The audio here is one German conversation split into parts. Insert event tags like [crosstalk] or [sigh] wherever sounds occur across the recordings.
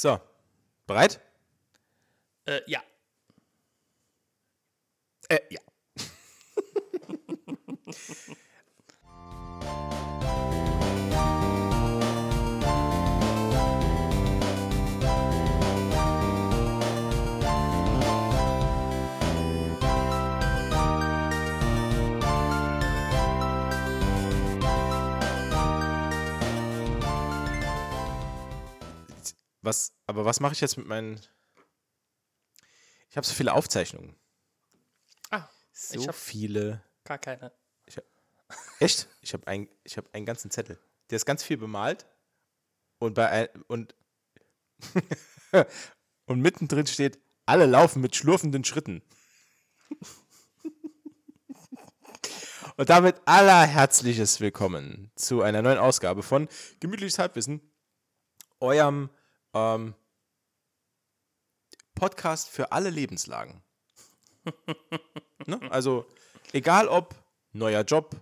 So, bereit? Äh, ja. Äh, ja. [laughs] Was, aber was mache ich jetzt mit meinen. Ich habe so viele Aufzeichnungen. Ah, So Ich hab- viele. gar keine. Echt? Ich habe ein, ich hab einen ganzen Zettel. Der ist ganz viel bemalt. Und bei ein, und, [laughs] und mittendrin steht, alle laufen mit schlurfenden Schritten. [laughs] und damit allerherzliches Willkommen zu einer neuen Ausgabe von Gemütliches Halbwissen, eurem ähm, Podcast für alle Lebenslagen. [laughs] ne? Also, egal ob neuer Job,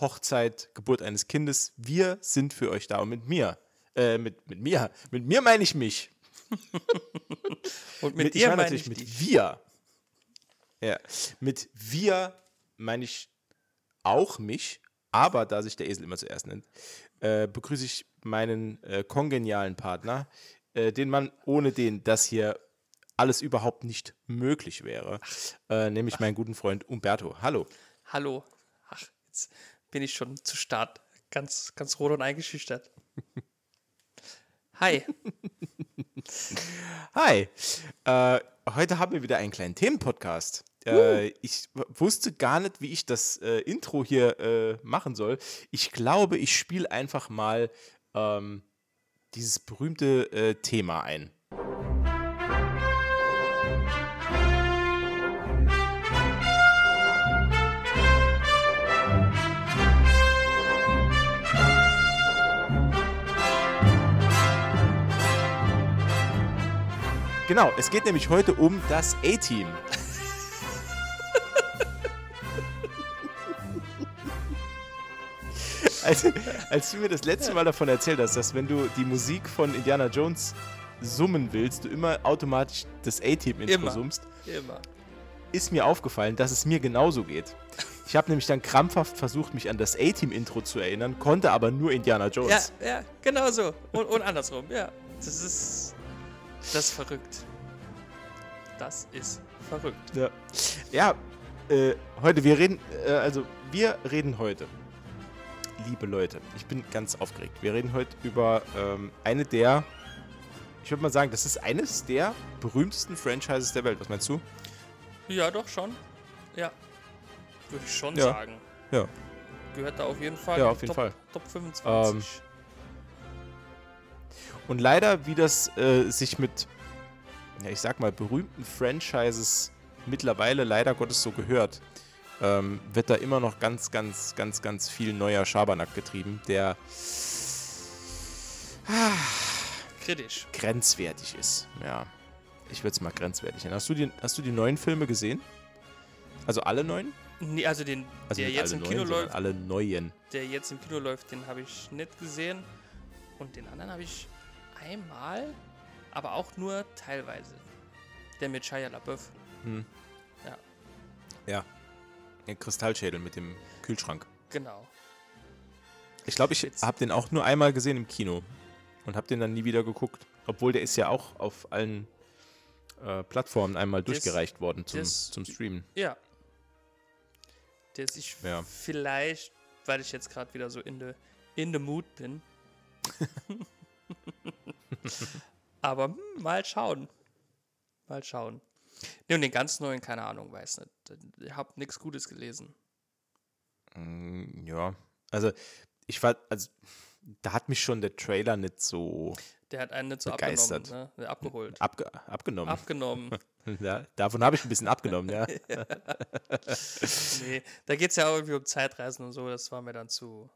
Hochzeit, Geburt eines Kindes, wir sind für euch da und mit mir. Äh, mit, mit mir. Mit mir meine ich mich. Und [laughs] mit, ich dir meine meine natürlich ich mit dich. wir. Ja, mit wir meine ich auch mich, aber da sich der Esel immer zuerst nennt, äh, begrüße ich meinen äh, kongenialen Partner, äh, den man ohne den das hier alles überhaupt nicht möglich wäre, äh, nämlich meinen guten Freund Umberto. Hallo. Hallo. Ach, jetzt bin ich schon zu Start. Ganz, ganz rot und eingeschüchtert. Hi. [laughs] Hi. Äh, heute haben wir wieder einen kleinen Themenpodcast. Äh, ich w- wusste gar nicht, wie ich das äh, Intro hier äh, machen soll. Ich glaube, ich spiele einfach mal ähm, dieses berühmte äh, Thema ein. Genau, es geht nämlich heute um das A-Team. Als, als du mir das letzte Mal davon erzählt hast, dass wenn du die Musik von Indiana Jones summen willst, du immer automatisch das A-Team-Intro Immer. summst, Immer. ist mir aufgefallen, dass es mir genauso geht. Ich habe nämlich dann krampfhaft versucht, mich an das A-Team-Intro zu erinnern, konnte aber nur Indiana Ja, Jones. ja, genau so. Und, und andersrum, ja. Das ist. Das ist verrückt. Das ist verrückt. Ja, ja äh, heute, wir reden, äh, also wir reden heute, liebe Leute, ich bin ganz aufgeregt. Wir reden heute über ähm, eine der, ich würde mal sagen, das ist eines der berühmtesten Franchises der Welt. Was meinst du? Ja, doch schon. Ja. Würde ich schon Ja. sagen. Ja. Gehört da auf jeden Fall. Ja, auf jeden Top, Fall. Top 25. Ähm, Und leider, wie das äh, sich mit, ja, ich sag mal, berühmten Franchises mittlerweile leider Gottes so gehört, ähm, wird da immer noch ganz, ganz, ganz, ganz viel neuer Schabernack getrieben, der Kritisch. grenzwertig ist. Ja, ich würde es mal grenzwertig nennen. Hast du, die, hast du die neuen Filme gesehen? Also alle neuen? Nee, also den, Also der jetzt im Kino neuen, sondern läuft, alle neuen. der jetzt im Kino läuft, den habe ich nicht gesehen. Und den anderen habe ich einmal, aber auch nur teilweise. Der mit Shia LaBeouf. Ja. Den Kristallschädel mit dem Kühlschrank. Genau. Ich glaube, ich habe den auch nur einmal gesehen im Kino und habe den dann nie wieder geguckt. Obwohl der ist ja auch auf allen äh, Plattformen einmal Das- durchgereicht worden zum, das- zum Streamen. Ja. Der sich Ja. vielleicht, weil ich jetzt gerade wieder so in the, in the mood bin. [laughs] [laughs] Aber hm, mal schauen. Mal schauen. Ne, und den ganz neuen, keine Ahnung, weiß nicht. Ich habe nichts Gutes gelesen. Mm, Ja, also ich war, also da hat mich schon der Trailer nicht so Der hat einen nicht so Begeistert. abgenommen, ne? Abgeholt. abge abgenommen. Abgenommen. [laughs] ja, davon habe ich ein bisschen abgenommen, ja. [laughs] nee, da geht es ja auch irgendwie um Zeitreisen und so, das war mir dann zu.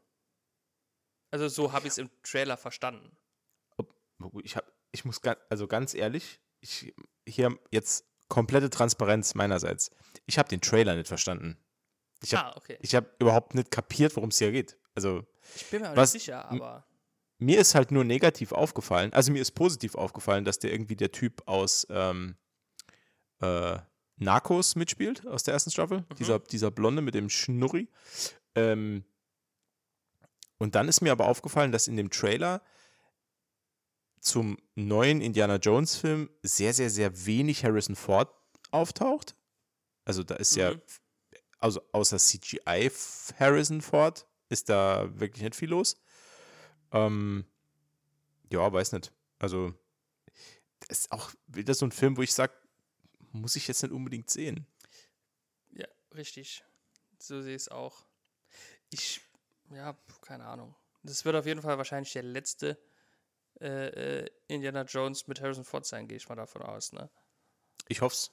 Also so habe ich es im Trailer verstanden. Ich, hab, ich muss ganz, also ganz ehrlich, ich, hier jetzt komplette Transparenz meinerseits. Ich habe den Trailer nicht verstanden. Ich habe ah, okay. ich hab überhaupt nicht kapiert, worum es hier geht. Also, Ich bin mir auch was- nicht sicher, aber mir ist halt nur negativ aufgefallen, also mir ist positiv aufgefallen, dass der irgendwie der Typ aus ähm, äh, Narcos mitspielt, aus der ersten Staffel. Mhm. Dieser, dieser Blonde mit dem Schnurri. Ähm, und dann ist mir aber aufgefallen, dass in dem Trailer zum neuen Indiana Jones Film sehr, sehr, sehr wenig Harrison Ford auftaucht. Also da ist ja, Mhm. also außer CGI Harrison Ford ist da wirklich nicht viel los. Ähm, ja, weiß nicht. Also das ist auch wieder so ein Film, wo ich sage, muss ich jetzt nicht unbedingt sehen. Ja, richtig. So sehe ich es auch. Ich, ja, keine Ahnung. Das wird auf jeden Fall wahrscheinlich der letzte äh, äh, Indiana Jones mit Harrison Ford sein, gehe ich mal davon aus, ne? Ich hoffe es.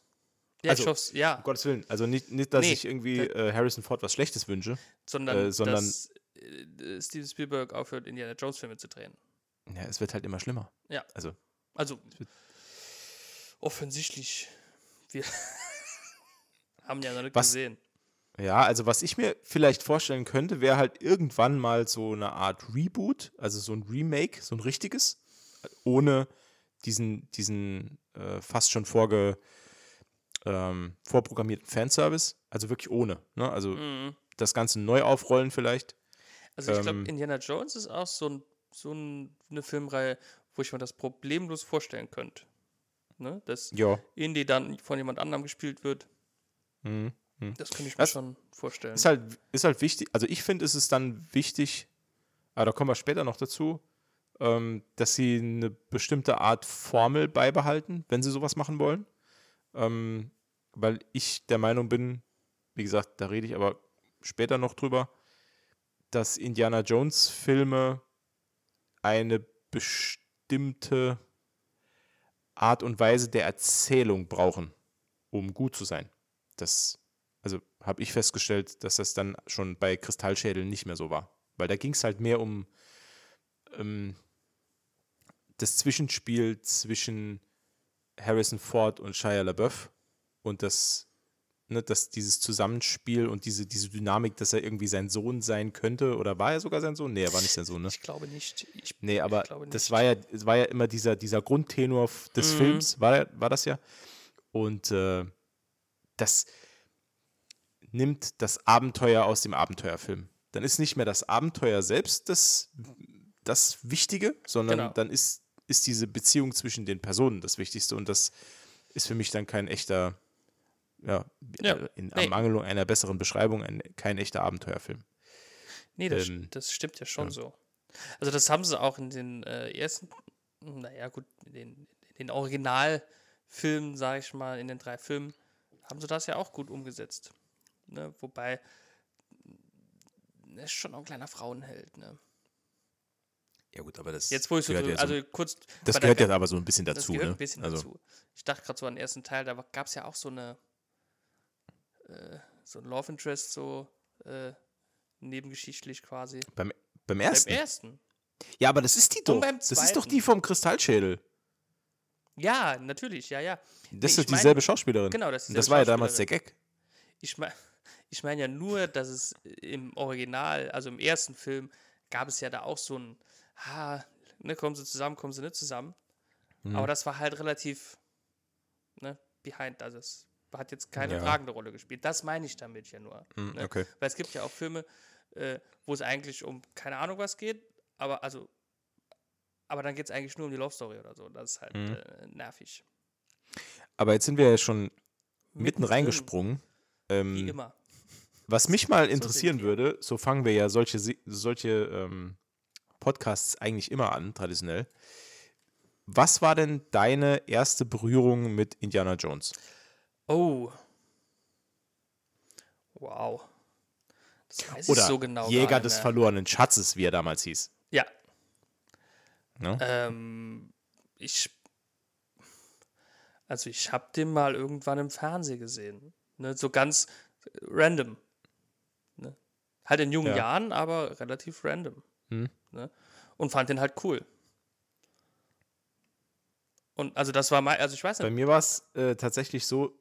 Ja, Also, ich hoffe ja, Um Gottes Willen. Also nicht, nicht dass Nee, ich irgendwie äh, Harrison Ford was Schlechtes wünsche. sondern, äh, sondern- dass äh, Steven Spielberg aufhört, Indiana Jones Filme zu drehen. Ja, es wird halt immer schlimmer. Ja. Also, Also, offensichtlich, wir [laughs] haben ja noch nicht Was- gesehen. Ja, also was ich mir vielleicht vorstellen könnte, wäre halt irgendwann mal so eine Art Reboot, also so ein Remake, so ein richtiges, ohne diesen, diesen äh, fast schon vorge, ähm, vorprogrammierten Fanservice. Also wirklich ohne. Ne? Also Mhm. das Ganze neu aufrollen vielleicht. Also ich glaube, Ähm, Indiana Jones ist auch so, ein, so ein, eine Filmreihe, wo ich mir das problemlos vorstellen könnte. Ne? Dass Ja. Indy dann von jemand anderem gespielt wird. Mhm. Das könnte ich mir Was- schon vorstellen. Ist halt, ist halt wichtig, also ich finde, es ist dann wichtig, aber da kommen wir später noch dazu, ähm, dass sie eine bestimmte Art Formel beibehalten, wenn sie sowas machen wollen. Ähm, weil ich der Meinung bin, wie gesagt, da rede ich aber später noch drüber, dass Indiana Jones Filme eine bestimmte Art und Weise der Erzählung brauchen, um gut zu sein. Das, habe ich festgestellt, dass das dann schon bei Kristallschädeln nicht mehr so war. Weil da ging es halt mehr um ähm, das Zwischenspiel zwischen Harrison Ford und Shia LaBeouf und das, ne, dass dieses Zusammenspiel und diese, diese Dynamik, dass er irgendwie sein Sohn sein könnte, oder war er sogar sein Sohn? Nee, er war nicht sein Sohn, ne? ich glaube nicht. Ich, Nee, aber ich glaube das nicht. war ja, war ja immer dieser, dieser Grundtenor des Mhm. Films, war, war das ja. Und äh, das nimmt das Abenteuer aus dem Abenteuerfilm. Dann ist nicht mehr das Abenteuer selbst das, das Wichtige, sondern Genau. dann ist, ist diese Beziehung zwischen den Personen das Wichtigste. Und das ist für mich dann kein echter, ja, Ja, äh, in nee. Ermangelung einer besseren Beschreibung, ein, kein echter Abenteuerfilm. Nee, das, ähm, das stimmt ja schon ja. so. Also das haben sie auch in den äh, ersten, naja gut, in den, in den Originalfilmen, sage ich mal, in den drei Filmen, haben sie das ja auch gut umgesetzt. Ne? Wobei, ist schon auch ein kleiner Frauenheld. Ne? Ja, gut, aber das Jetzt, wo ich so, gehört ja so- also kurz, Das gehört ja aber so ein bisschen das dazu, gehört ne? ein bisschen also, dazu. Ich dachte gerade so an den ersten Teil, da gab es ja auch so eine, äh, so ein Love Interest, so äh, nebengeschichtlich quasi. Beim, beim Beim ersten? ersten. Ja, aber das ist die doch. beim Das ist doch die vom Kristallschädel. Ja, natürlich, ja, ja. Das Nee, ist dieselbe Schauspielerin. Genau, das ist das war ja damals der. Gag. Ich meine ich mein ja nur, dass es im Original, also im ersten Film, gab es ja da auch so ein, ha, ne, kommen sie zusammen, kommen sie nicht zusammen. Mhm. Aber das war halt relativ, ne, behind, also es hat jetzt keine Ja. tragende Rolle gespielt. Das meine ich damit ja nur. Mhm, ne? okay. Weil es gibt ja auch Filme, äh, wo es eigentlich um keine Ahnung was geht, aber also, aber dann geht es eigentlich nur um die Love Story oder so. Das ist halt Mhm. äh, nervig. Aber jetzt sind wir ja schon mitten Mittendrin, reingesprungen. Wie Ähm, immer. Was mich mal interessieren würde, so fangen wir ja solche, solche ähm, Podcasts eigentlich immer an, traditionell. Was war denn deine erste Berührung mit Indiana Jones? Oh. Wow. Das weiß Oder ich so genau. Jäger gar des verlorenen Schatzes, wie er damals hieß. Ja. Ne? Ähm, ich. Also, ich habe den mal irgendwann im Fernsehen gesehen. Ne? So ganz random. Halt in jungen Ja. Jahren, aber relativ random. Hm. Ne? Und fand den halt cool. Und also, das war mein. Also, ich weiß Bei nicht. mir war es äh, tatsächlich so.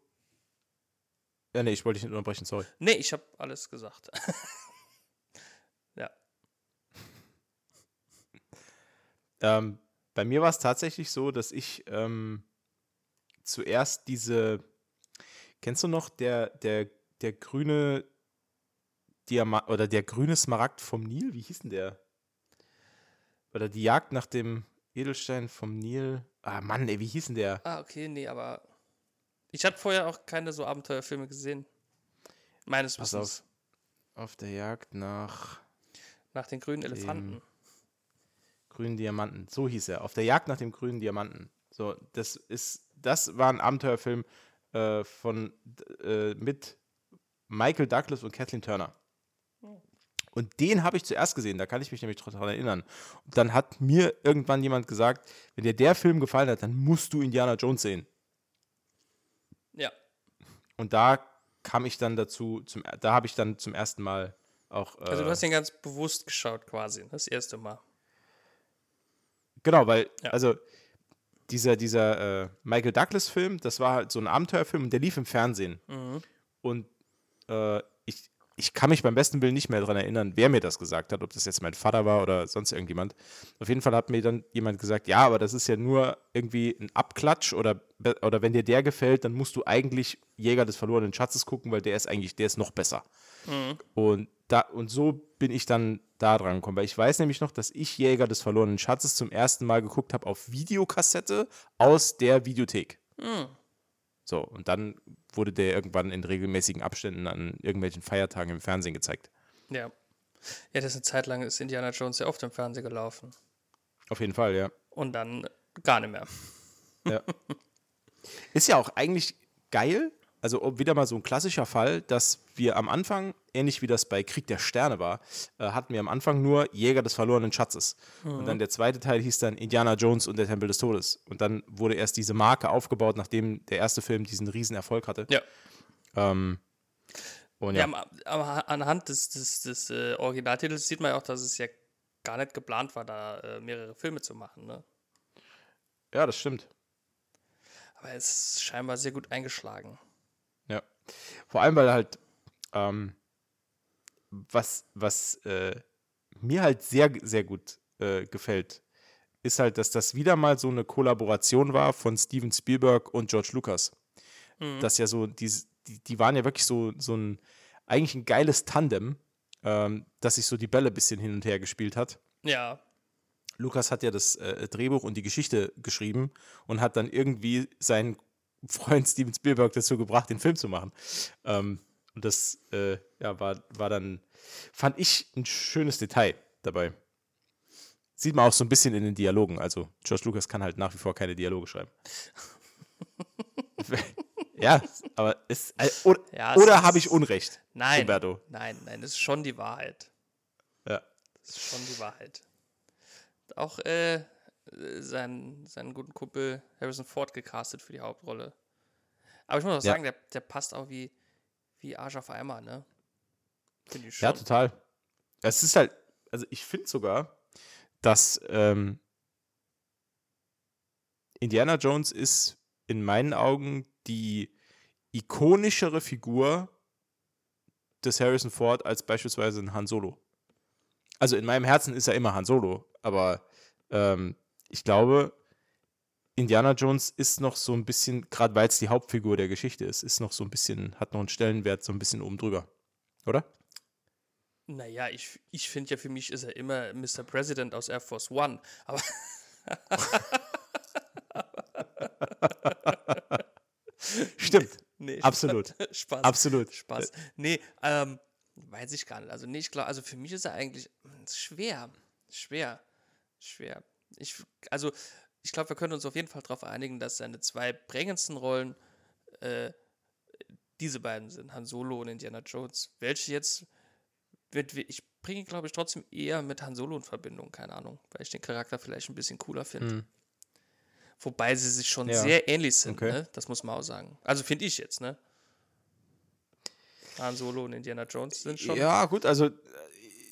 Ja, nee, ich wollte dich nicht unterbrechen, sorry. Nee, ich habe alles gesagt. [laughs] ja. Ähm, bei mir war es tatsächlich so, dass ich ähm, zuerst diese, kennst du noch der, der, der grüne Diamant oder der grüne Smaragd vom Nil? Wie hieß denn der? Oder die Jagd nach dem Edelstein vom Nil. Ah, Mann, ey, wie hieß denn der? Ah, okay, nee, aber ich hatte vorher auch keine so Abenteuerfilme gesehen. Meines Pass Wissens. auf. Auf der Jagd nach Nach den grünen Elefanten. grünen Diamanten. So hieß er. Auf der Jagd nach dem grünen Diamanten. So, das ist, das war ein Abenteuerfilm äh, von äh, mit Michael Douglas und Kathleen Turner. Und den habe ich zuerst gesehen, da kann ich mich nämlich daran erinnern. Und dann hat mir irgendwann jemand gesagt, wenn dir der Film gefallen hat, dann musst du Indiana Jones sehen. Ja. Und da kam ich dann dazu, zum, da habe ich dann zum ersten Mal auch. Äh, Also du hast den ganz bewusst geschaut quasi, das erste Mal. Genau, weil, Ja. also dieser, dieser äh, Michael Douglas-Film, das war halt so ein Abenteuerfilm und der lief im Fernsehen. Mhm. Und äh, ich, kann mich beim besten Willen nicht mehr daran erinnern, wer mir das gesagt hat, ob das jetzt mein Vater war oder sonst irgendjemand. Auf jeden Fall hat mir dann jemand gesagt, ja, aber das ist ja nur irgendwie ein Abklatsch oder, oder wenn dir der gefällt, dann musst du eigentlich Jäger des verlorenen Schatzes gucken, weil der ist eigentlich, der ist noch besser. Und, da, und so bin ich dann da dran gekommen, weil ich weiß nämlich noch, dass ich Jäger des verlorenen Schatzes zum ersten Mal geguckt habe auf Videokassette aus der Videothek. So, und dann wurde der irgendwann in regelmäßigen Abständen an irgendwelchen Feiertagen im Fernsehen gezeigt. Ja. Ja, das ist eine Zeit lang ist Indiana Jones sehr oft im Fernsehen gelaufen. Auf jeden Fall, ja. Und dann gar nicht mehr. ja. [laughs] Ist ja auch eigentlich geil, also wieder mal so ein klassischer Fall, dass wir am Anfang, ähnlich wie das bei Krieg der Sterne war, äh, hatten wir am Anfang nur Jäger des verlorenen Schatzes. Und dann der zweite Teil hieß dann Indiana Jones und der Tempel des Todes. Und dann wurde erst diese Marke aufgebaut, nachdem der erste Film diesen riesen Erfolg hatte. Ja. Ähm, und Ja, ja, aber anhand des, des, des äh, Originaltitels sieht man ja auch, dass es ja gar nicht geplant war, da äh, mehrere Filme zu machen. Ne? ja, das stimmt. Aber es ist scheinbar sehr gut eingeschlagen. Vor allem, weil halt, ähm, was, was äh, mir halt sehr, sehr gut äh, gefällt, ist halt, dass das wieder mal so eine Kollaboration war von Steven Spielberg und George Lucas. Das ja so, die, die, die waren ja wirklich so, so ein, eigentlich ein geiles Tandem, ähm, dass sich so die Bälle ein bisschen hin und her gespielt hat. Ja, Lukas hat ja das äh, Drehbuch und die Geschichte geschrieben und hat dann irgendwie seinen Freund Steven Spielberg dazu gebracht, den Film zu machen. Ähm, und das äh, ja, war, war dann, fand ich, ein schönes Detail dabei. Sieht man auch so ein bisschen in den Dialogen. Also, George Lucas kann halt nach wie vor keine Dialoge schreiben. [laughs] ja, aber es, äh, oder, Ja, oder habe ich Unrecht, nein. Umberto? Nein, nein, das ist schon die Wahrheit. Ja. Das ist schon die Wahrheit. Auch äh, seinen, seinen guten Kumpel Harrison Ford gecastet für die Hauptrolle. Aber ich muss auch Ja. sagen, der, der passt auch wie, wie Arsch auf Eimer, ne? Finde ich schon. Ja, total. Es ist halt, also ich finde sogar, dass ähm, Indiana Jones ist in meinen Augen die ikonischere Figur des Harrison Ford als beispielsweise ein Han Solo. Also in meinem Herzen ist er immer Han Solo, aber ähm, ich glaube, Indiana Jones ist noch so ein bisschen, gerade weil es die Hauptfigur der Geschichte ist, ist noch so ein bisschen, hat noch einen Stellenwert so ein bisschen oben drüber. Oder? Naja, ich, ich finde ja, für mich ist er immer Mr. President aus Air Force One. Aber [laughs] Stimmt. [laughs] nee, Absolut. [laughs] Spaß. Absolut. Spaß. Nee, ähm, weiß ich gar nicht. Also, nee, ich glaube, also für mich ist er eigentlich mm, schwer. Schwer. Schwer. Ich, also, ich glaube, wir können uns auf jeden Fall darauf einigen, dass seine zwei prägendsten Rollen äh, diese beiden sind, Han Solo und Indiana Jones. Welche jetzt, wird, ich bringe, ihn, glaube ich, trotzdem eher mit Han Solo in Verbindung, keine Ahnung, weil ich den Charakter vielleicht ein bisschen cooler finde. Wobei sie sich schon Ja. sehr ähnlich sind, Okay. ne? das muss man auch sagen. Also finde ich jetzt, ne? Han Solo und Indiana Jones sind schon. Ja, gut, also äh,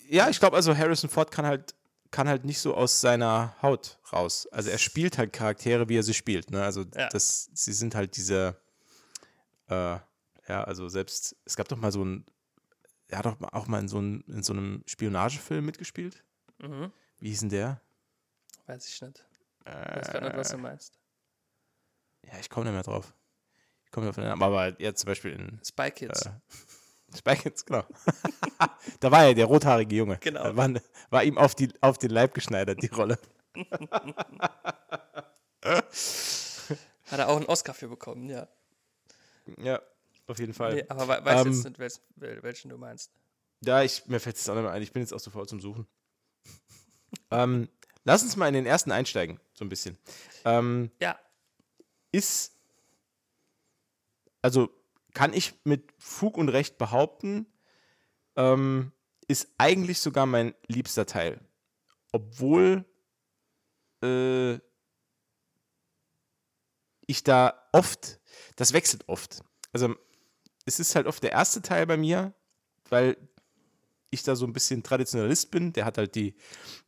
ja, ich glaube, also Harrison Ford kann halt kann halt nicht so aus seiner Haut raus. Also er spielt halt Charaktere, wie er sie spielt. Ne? Also Ja. das, sie sind halt diese, äh, ja, also selbst, es gab doch mal so ein, er hat doch auch mal in so, ein, in so einem Spionagefilm mitgespielt. Mhm. Wie hieß denn der? Weiß ich nicht. Ich weiß gar nicht, was du meinst. Ja, ich komme nicht mehr drauf. Ich komme auf den Namen, aber jetzt zum Beispiel in Spy Kids. Äh, Spy Kids, genau. [laughs] da war ja der rothaarige Junge. Genau. War, war ihm auf, die, auf den Leib geschneidert, die Rolle. [laughs] Hat er auch einen Oscar für bekommen, ja. Ja, auf jeden Fall. Nee, aber we weißt Ähm, jetzt nicht, welchen, wel- welchen du meinst. Ja, ich, mir fällt es auch nicht mehr ein. Ich bin jetzt auch so faul zum Suchen. [laughs] ähm, lass uns mal in den ersten einsteigen, so ein bisschen. Ähm, Ja, ist, also kann ich mit Fug und Recht behaupten, ähm, ist eigentlich sogar mein liebster Teil. Obwohl äh, ich da oft, das wechselt oft. Also es ist halt oft der erste Teil bei mir, weil ich da so ein bisschen Traditionalist bin. Der hat halt die,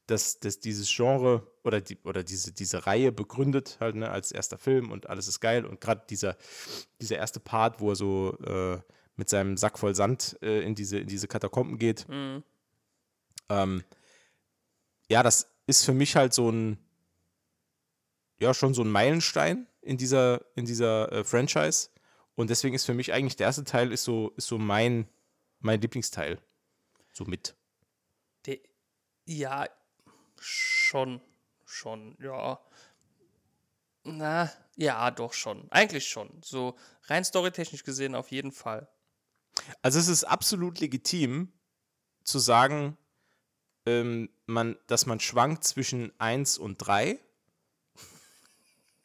das, das, dieses Genre oder, die, oder diese, diese Reihe begründet, halt, ne, als erster Film und alles ist geil. Und gerade dieser, dieser erste Part, wo er so äh, mit seinem Sack voll Sand äh, in, diese, in diese Katakomben geht. Mhm. Ähm, ja, das ist für mich halt so ein, ja, schon so ein Meilenstein in dieser, in dieser äh, Franchise. Und deswegen ist für mich eigentlich der erste Teil ist so, ist so mein, mein Lieblingsteil. So mit. Der, ja, schon, schon, ja. Na, ja, doch schon. Eigentlich schon. So rein storytechnisch gesehen auf jeden Fall. Also es ist absolut legitim zu sagen, ähm, man, dass man schwankt zwischen 1 und 3.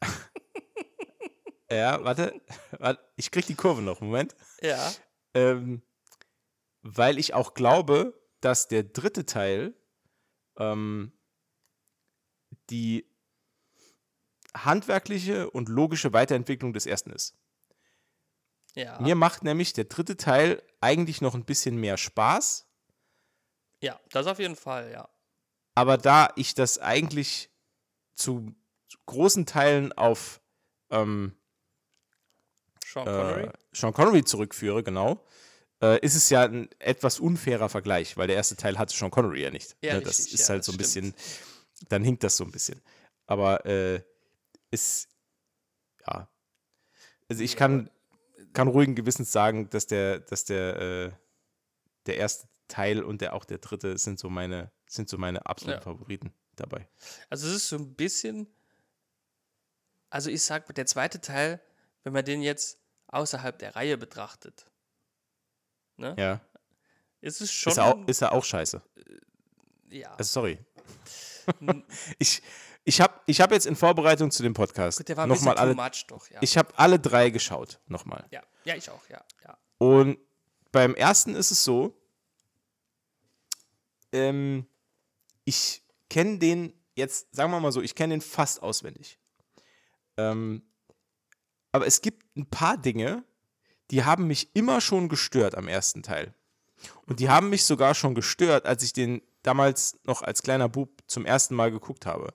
[laughs] ja, warte, [laughs] warte, ich krieg die Kurve noch, Moment. Ja. Ähm, weil ich auch glaube, dass der dritte Teil ähm, die handwerkliche und logische Weiterentwicklung des ersten ist. Ja. Mir macht nämlich der dritte Teil eigentlich noch ein bisschen mehr Spaß, Ja, das auf jeden Fall, ja. aber da ich das eigentlich zu, großen Teilen auf ähm, Sean Connery. äh, Sean Connery zurückführe, genau, äh, ist es ja ein etwas unfairer Vergleich, weil der erste Teil hatte Sean Connery ja nicht. Ja, ne? Das richtig, ist ja, halt das so ein stimmt. bisschen, dann hinkt das so ein bisschen. Aber äh, ist, ja. Also ich kann, kann ruhigen Gewissens sagen, dass der, dass der, äh, der erste Teil und der auch der dritte sind so meine, sind so meine absoluten Ja. Favoriten dabei. Also es ist so ein bisschen, also ich sag, der zweite Teil, wenn man den jetzt außerhalb der Reihe betrachtet, ne, Ja. ist es schon, Ist er, auch, ist er auch scheiße. ja, Also sorry. [laughs] Ich, ich habe ich hab jetzt in Vorbereitung zu dem Podcast gut, der war nochmal alle, doch, ja. ich habe alle drei geschaut, nochmal. ja, ja, ich auch, ja, ja. Und beim ersten ist es so, ähm, ich kenne den jetzt, sagen wir mal so, ich kenne den fast auswendig. Ähm, aber es gibt ein paar Dinge, die haben mich immer schon gestört am ersten Teil. Und die haben mich sogar schon gestört, als ich den damals noch als kleiner Bub zum ersten Mal geguckt habe.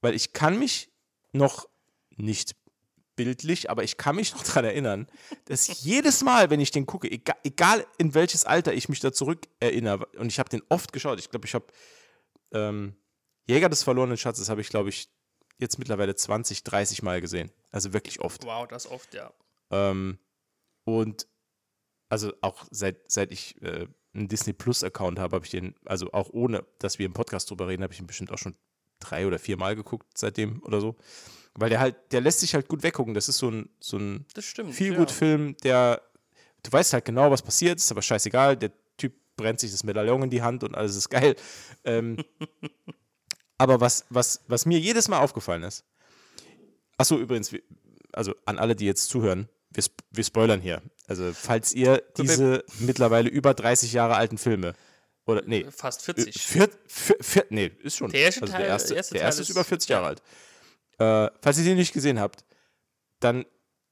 Weil ich kann mich noch nicht bildlich, aber ich kann mich noch daran erinnern, dass jedes Mal, wenn ich den gucke, egal, egal in welches Alter ich mich da zurück erinnere, und ich habe den oft geschaut, ich glaube, ich habe ähm, Jäger des verlorenen Schatzes habe ich, glaube ich, jetzt mittlerweile 20, 30 Mal gesehen. Also wirklich oft. Wow, das oft, ja. Ähm, und also auch seit, seit ich äh, einen Disney Plus Account habe, habe ich den, also auch ohne, dass wir im Podcast drüber reden, habe ich ihn bestimmt auch schon drei oder vier Mal geguckt seitdem oder so. Weil der halt, der lässt sich halt gut weggucken. Das ist so ein, so ein stimmt. viel ja. gut Film, der, du weißt halt genau, was passiert, ist aber scheißegal. Der Typ brennt sich das Medaillon in die Hand und alles ist geil. Ähm, [laughs] aber was, was, was mir jedes Mal aufgefallen ist, achso, übrigens, wir- also an alle, die jetzt zuhören, wir, sp wir spoilern hier. Also, falls ihr diese mittlerweile über 30 Jahre alten Filme oder nee, Fast äh, 40. vier, vier, vier, nee, ist schon. Der erste also Teil- der erste, erste der erste ist ist- über 40 Jahre ja. alt. Äh, falls ihr den nicht gesehen habt, dann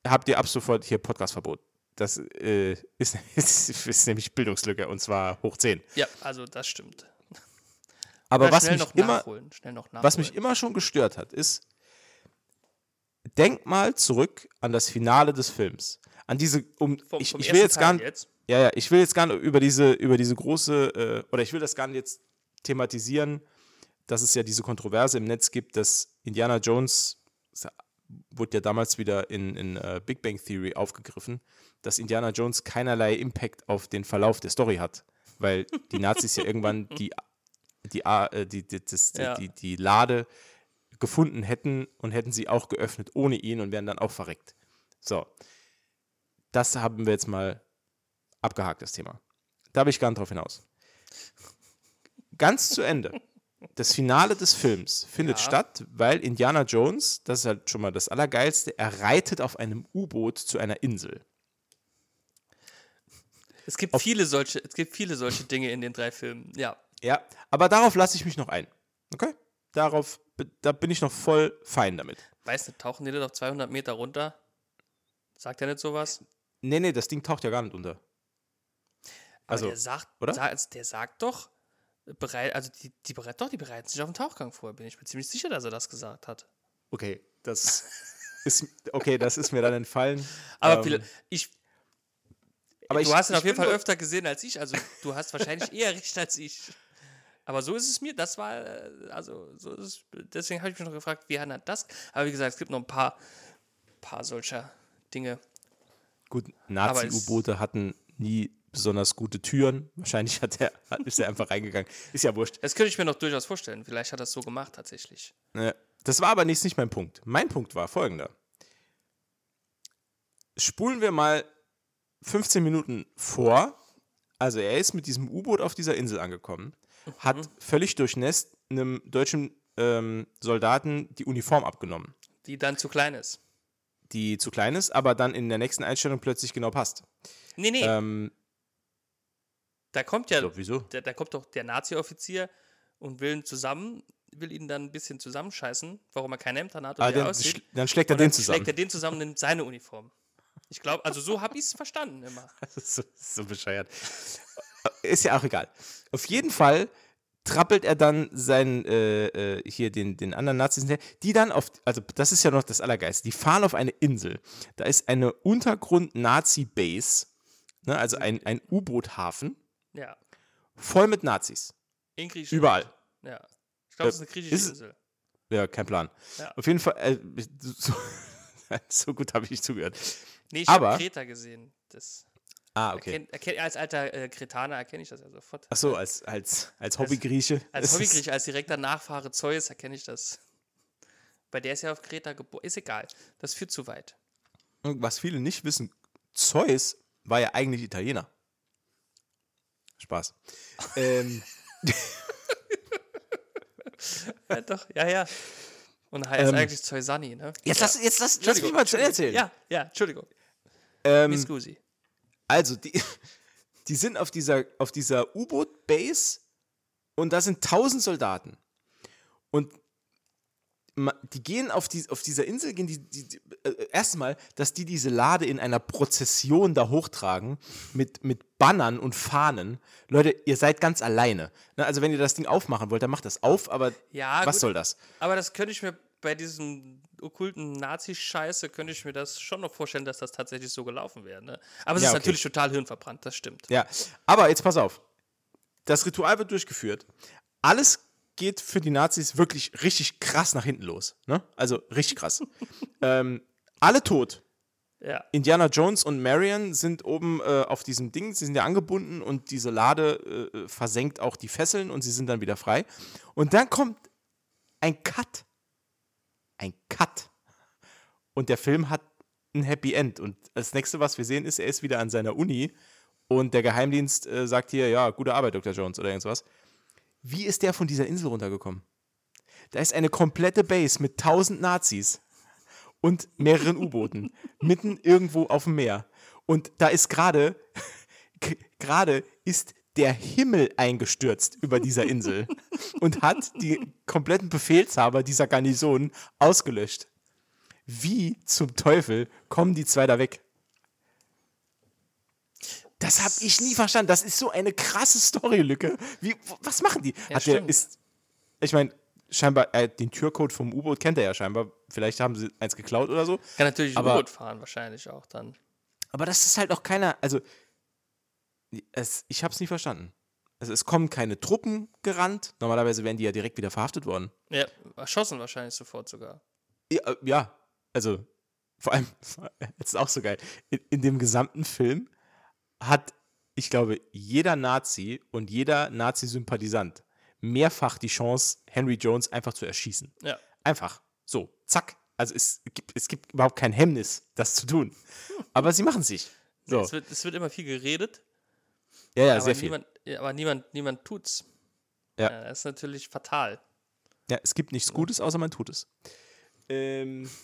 habt ihr ab sofort hier Podcastverbot. Das äh, ist, [laughs] ist, ist nämlich Bildungslücke und zwar hoch 10. ja, also das stimmt. Aber Oder was mich, immer, was mich immer schon gestört hat, ist, denk mal zurück an das Finale des Films. An diese, um, vom, ich, vom ich will jetzt gar Teil nicht, jetzt. Ja, ja, ich will jetzt gar nicht über diese, über diese große, äh, oder ich will das gar nicht jetzt thematisieren, dass es ja diese Kontroverse im Netz gibt, dass Indiana Jones, das wurde ja damals wieder in, in uh, Big Bang Theory aufgegriffen, dass Indiana Jones keinerlei Impact auf den Verlauf der Story hat. Weil die Nazis ja irgendwann [laughs] die, die, äh, die, die, das, Ja. die, die Lade gefunden hätten und hätten sie auch geöffnet ohne ihn und wären dann auch verreckt. So. Das haben wir jetzt mal abgehakt, das Thema. Da habe ich gar nicht drauf hinaus. Ganz zu Ende. Das Finale des Films findet Ja. statt, weil Indiana Jones, das ist halt schon mal das Allergeilste, er reitet auf einem U-Boot zu einer Insel. Es gibt viele solche, es gibt viele solche Dinge in den drei Filmen. Ja. Ja, aber darauf lasse ich mich noch ein. Okay? Darauf, da bin ich noch voll fein damit. Weißt du, tauchen die da doch 200 Meter runter? Sagt er nicht sowas? Nee, nee, das Ding taucht ja gar nicht unter. Aber Also, der sagt, oder? sa- also der sagt doch, bereit, also die, die bereit, doch, die bereiten sich auf den Tauchgang vor. Bin ich mir ziemlich sicher, dass er das gesagt hat. Okay, das [laughs] ist, okay, das ist mir dann entfallen. Aber Ähm, ich, aber du ich- hast ihn auf jeden Fall öfter gesehen als ich, also du hast wahrscheinlich eher [laughs] recht als ich. Aber so ist es mir, das war, äh, also so ist es, deswegen habe ich mich noch gefragt, wie hat er das? Aber wie gesagt, es gibt noch ein paar, paar solcher Dinge. Gut, Nazi-U-Boote hatten nie besonders gute Türen. [laughs] Wahrscheinlich hat er, ist er einfach reingegangen. Ist ja wurscht. Das könnte ich mir noch durchaus vorstellen. Vielleicht hat er es so gemacht tatsächlich. Ne, Das war aber nicht, nicht mein Punkt. Mein Punkt war folgender. Spulen wir mal 15 Minuten vor. Also er ist mit diesem U-Boot auf dieser Insel angekommen, hat völlig durchnässt einem deutschen ähm, Soldaten die Uniform abgenommen, Die dann zu klein ist. die zu klein ist, aber dann in der nächsten Einstellung plötzlich genau passt. Nee, nee, Ähm, da kommt ja, so, wieso? da, da kommt doch der Nazi-Offizier und will ihn zusammen, will ihn dann ein bisschen zusammenscheißen, warum er kein Hemd hat und Ah, dann, aussieht. schl- dann schlägt er Und dann den zusammen. schlägt er den zusammen in seine Uniform. Ich glaube, also so habe ich es verstanden immer. [laughs] Das ist so, so bescheuert. Ist ja auch egal. Auf jeden Fall trappelt er dann seinen, äh, äh, hier den, den anderen Nazis hinterher, die dann auf, also das ist ja noch das Allergeist, die fahren auf eine Insel. Da ist eine Untergrund-Nazi-Base, ne, also ein, ein U-Boot-Hafen, Ja, voll mit Nazis. in Griechenland. Überall. Ja. Ich glaube, es ist eine griechische Ist Insel. Ja, kein Plan. Ja. Auf jeden Fall, äh, [laughs] so, so gut habe ich nicht zugehört. Nee, ich habe Kreta gesehen. Das Ah, okay. erkenn, erkenn, als alter äh, Kretaner erkenne ich das ja sofort. Ach so, als, als, als Hobbygrieche. Als es- Hobbygrieche, als direkter Nachfahre Zeus erkenne ich das. Weil der ist ja auf Kreta geboren. Ist egal. Das führt zu weit. Und was viele nicht wissen, Zeus war ja eigentlich Italiener. Spaß. [laughs] ähm, [laughs] Ja, doch, ja, ja. Und heißt Ähm, eigentlich Zeusani, ne? jetzt ja. lass, jetzt lass, lass mich mal zu erzählen. Ja, ja, Entschuldigung. ähm, Miss Gusi. Also, die, [laughs] die sind auf dieser, auf dieser U-Boot-Base und da sind tausend Soldaten. Und die gehen auf, die, auf dieser Insel, gehen die, die, die äh, erstmal, dass die diese Lade in einer Prozession da hochtragen mit, mit Bannern und Fahnen. Leute, ihr seid ganz alleine. Ne, also, wenn ihr das Ding aufmachen wollt, dann macht das auf, aber Ja, was gut. soll das? Aber das könnte ich mir bei diesem okkulten Nazi-Scheiße, könnte ich mir das schon noch vorstellen, dass das tatsächlich so gelaufen wäre. Ne? Aber es Ja, ist okay. natürlich total hirnverbrannt, das stimmt. Ja, aber jetzt pass auf. Das Ritual wird durchgeführt. Alles geht für die Nazis wirklich richtig krass nach hinten los. Ne? Also richtig krass. [laughs] ähm, alle tot. Ja. Indiana Jones und Marion sind oben äh, auf diesem Ding, sie sind ja angebunden und diese Lade äh, versenkt auch die Fesseln und sie sind dann wieder frei. Und dann kommt ein Cut. Ein Cut. Und der Film hat ein Happy End. Und das nächste, was wir sehen, ist, er ist wieder an seiner Uni und der Geheimdienst äh, sagt hier, ja, gute Arbeit, Dr. Jones oder irgendwas. Wie ist der von dieser Insel runtergekommen? Da ist eine komplette Base mit tausend Nazis und mehreren U-Booten [laughs] mitten irgendwo auf dem Meer. Und da ist gerade, [laughs] gerade ist der Himmel eingestürzt über dieser [laughs] Insel und hat die kompletten Befehlshaber dieser Garnison ausgelöscht. Wie zum Teufel kommen die zwei da weg? Das habe ich nie verstanden. Das ist so eine krasse Storylücke. Wie, was machen die? Ja, Hat der, ist, ich meine, scheinbar, äh, den Türcode vom U-Boot kennt er ja scheinbar. Vielleicht haben sie eins geklaut oder so. Kann natürlich ein U-Boot fahren, wahrscheinlich auch dann. Aber das ist halt auch keiner, also es, ich habe es nie verstanden. also es kommen keine Truppen gerannt. Normalerweise wären die ja direkt wieder verhaftet worden. Ja, erschossen wahrscheinlich sofort sogar. Ja, äh, ja also vor allem, [laughs] jetzt ist auch so geil, in, in dem gesamten Film hat, ich glaube, jeder Nazi und jeder Nazi-Sympathisant mehrfach die Chance, Henry Jones einfach zu erschießen. Ja. Einfach. So, zack. Also es gibt, es gibt überhaupt kein Hemmnis, das zu tun. Aber sie machen sich. So. Es, wird, es wird immer viel geredet, Ja, ja, aber, sehr viel. niemand, ja, aber niemand, niemand tut's. Ja. Das ist natürlich fatal. Ja, es gibt nichts Gutes, außer man tut es. Ähm. [laughs]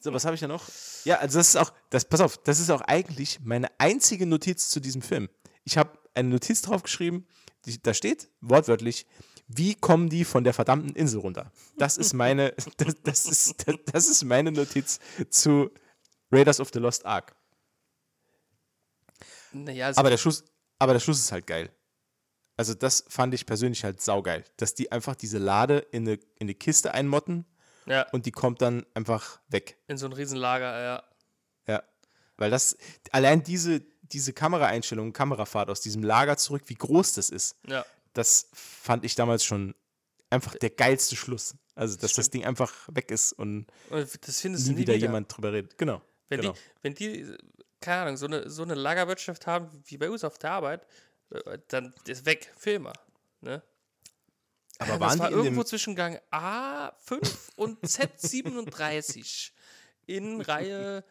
So, was habe ich da noch? Ja, also das ist auch, das, pass auf, das ist auch eigentlich meine einzige Notiz zu diesem Film. Ich habe eine Notiz draufgeschrieben, die, da steht wortwörtlich, wie kommen die von der verdammten Insel runter? Das ist meine, [laughs] das, das, ist, das, das ist meine Notiz zu Raiders of the Lost Ark. Naja, also Aber der Schluss, aber der Schluss ist halt geil. Also das fand ich persönlich halt saugeil, dass die einfach diese Lade in eine, in eine Kiste einmotten ja, und die kommt dann einfach weg. in so ein Riesenlager, ja. Ja. Weil das, allein diese, diese Kameraeinstellung, Kamerafahrt aus diesem Lager zurück, wie groß das ist, Ja, das fand ich damals schon einfach der geilste Schluss. Also, dass das Stimmt. Ding einfach weg ist und und das nie wieder wieder. jemand drüber redet. Genau. Wenn, genau. die, wenn die, keine Ahnung, so eine, so eine Lagerwirtschaft haben wie bei uns auf der Arbeit, äh, dann ist weg, Filmer. Ne? Aber das waren war die in irgendwo zwischen Gang A5 und Z37 [laughs] in Reihe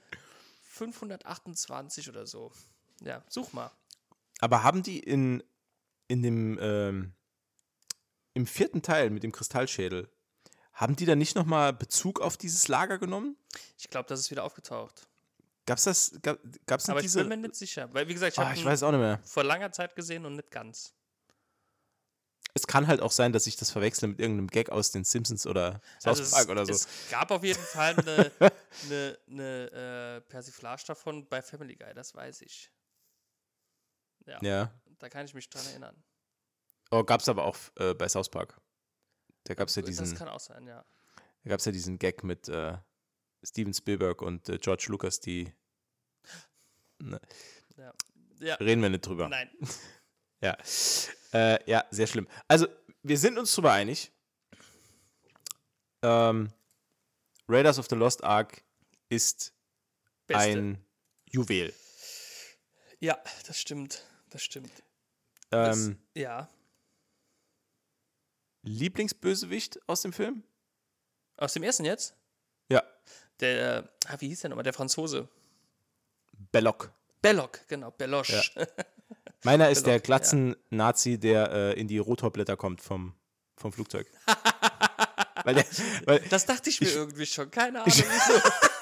528 oder so. Ja, such mal. aber haben die in, in dem, ähm, im vierten Teil mit dem Kristallschädel, haben die da nicht nochmal Bezug auf dieses Lager genommen? Ich glaube, das ist wieder aufgetaucht. Gab's das, gab, gab's Aber nicht ich diese, bin mir nicht sicher. Weil, wie gesagt, ich Ah, habe ich weiß auch nicht mehr. vor langer Zeit gesehen und nicht ganz. Es kann halt auch sein, dass ich das verwechsle mit irgendeinem Gag aus den Simpsons oder South Also Park es, oder so. es gab auf jeden Fall eine, [laughs] eine, eine äh, Persiflage davon bei Family Guy, das weiß ich. Ja, ja. da kann ich mich dran erinnern. Oh, gab's aber auch äh, bei South Park. Da gab's ja das diesen, kann auch sein, ja. da gab's ja diesen Gag mit äh, Steven Spielberg und äh, George Lucas, die Ja, ja reden wir nicht drüber. nein. [laughs] Ja. Äh, ja, sehr schlimm. Also, wir sind uns darüber einig. Ähm, Raiders of the Lost Ark ist Beste. ein Juwel. Ja, das stimmt. Das stimmt. Ähm, das, ja. Lieblingsbösewicht aus dem Film? Aus dem ersten jetzt? Ja, Der, ah, wie hieß der nochmal? Der Franzose. Belloc. Belloc, genau, Belosch. Ja. [laughs] Meiner ist der Belloc, ja. Glatzen-Nazi, der äh, in die Rotorblätter kommt vom, vom Flugzeug. [laughs] weil der, weil, Das dachte ich mir Ich- irgendwie schon. Keine Ahnung, wieso. [laughs]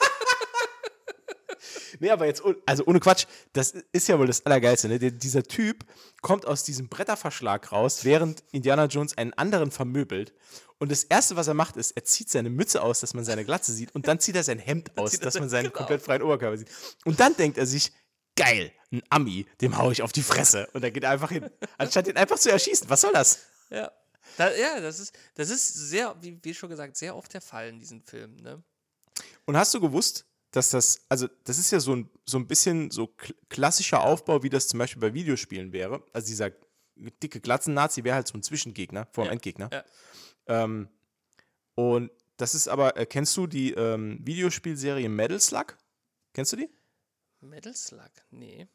nee, aber jetzt, also ohne Quatsch, das ist ja wohl das Allergeilste. Ne? Dieser Typ kommt aus diesem Bretterverschlag raus, während Indiana Jones einen anderen vermöbelt. Und das Erste, was er macht, ist, er zieht seine Mütze aus, dass man seine Glatze sieht. Und dann zieht er sein Hemd aus, er dass man sein- seinen genau. komplett freien Oberkörper sieht. Und dann denkt er sich, geil, ein Ami, dem hau ich auf die Fresse. Und dann geht er einfach hin. Anstatt ihn einfach zu erschießen. Was soll das? Ja. Da, ja, das ist, das ist sehr, wie, wie schon gesagt, sehr oft der Fall in diesen Filmen. Ne? Und hast du gewusst, dass das, also das ist ja so ein, so ein bisschen so kl klassischer Aufbau, wie das zum Beispiel bei Videospielen wäre. Also dieser dicke Glatzen-Nazi wäre halt so ein Zwischengegner vor dem Ja, Endgegner. ja. Ähm, und das ist aber, äh, kennst du die ähm, Videospielserie Metal Slug? Kennst du die? Metal Slug? Nee.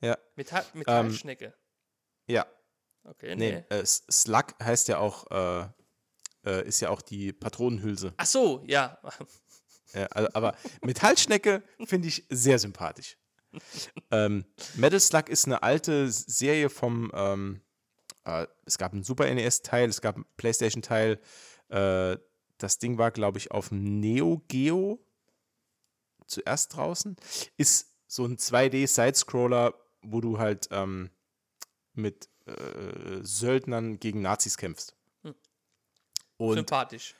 Ja. Metall, Metallschnecke. Ja. Okay, Nee, nee. äh, Slug heißt ja auch, äh, äh, ist ja auch die Patronenhülse. Ach so, ja. Ja, also, aber Metallschnecke finde ich sehr sympathisch. ähm, Metal Slug ist eine alte Serie vom, ähm, äh, es gab einen Super NES-Teil, es gab einen PlayStation-Teil. Äh, das Ding war, glaube ich, auf Neo Geo zuerst draußen. Ist so ein 2D-Sidescroller, wo du halt ähm, mit äh, Söldnern gegen Nazis kämpfst. Hm. Und Sympathisch.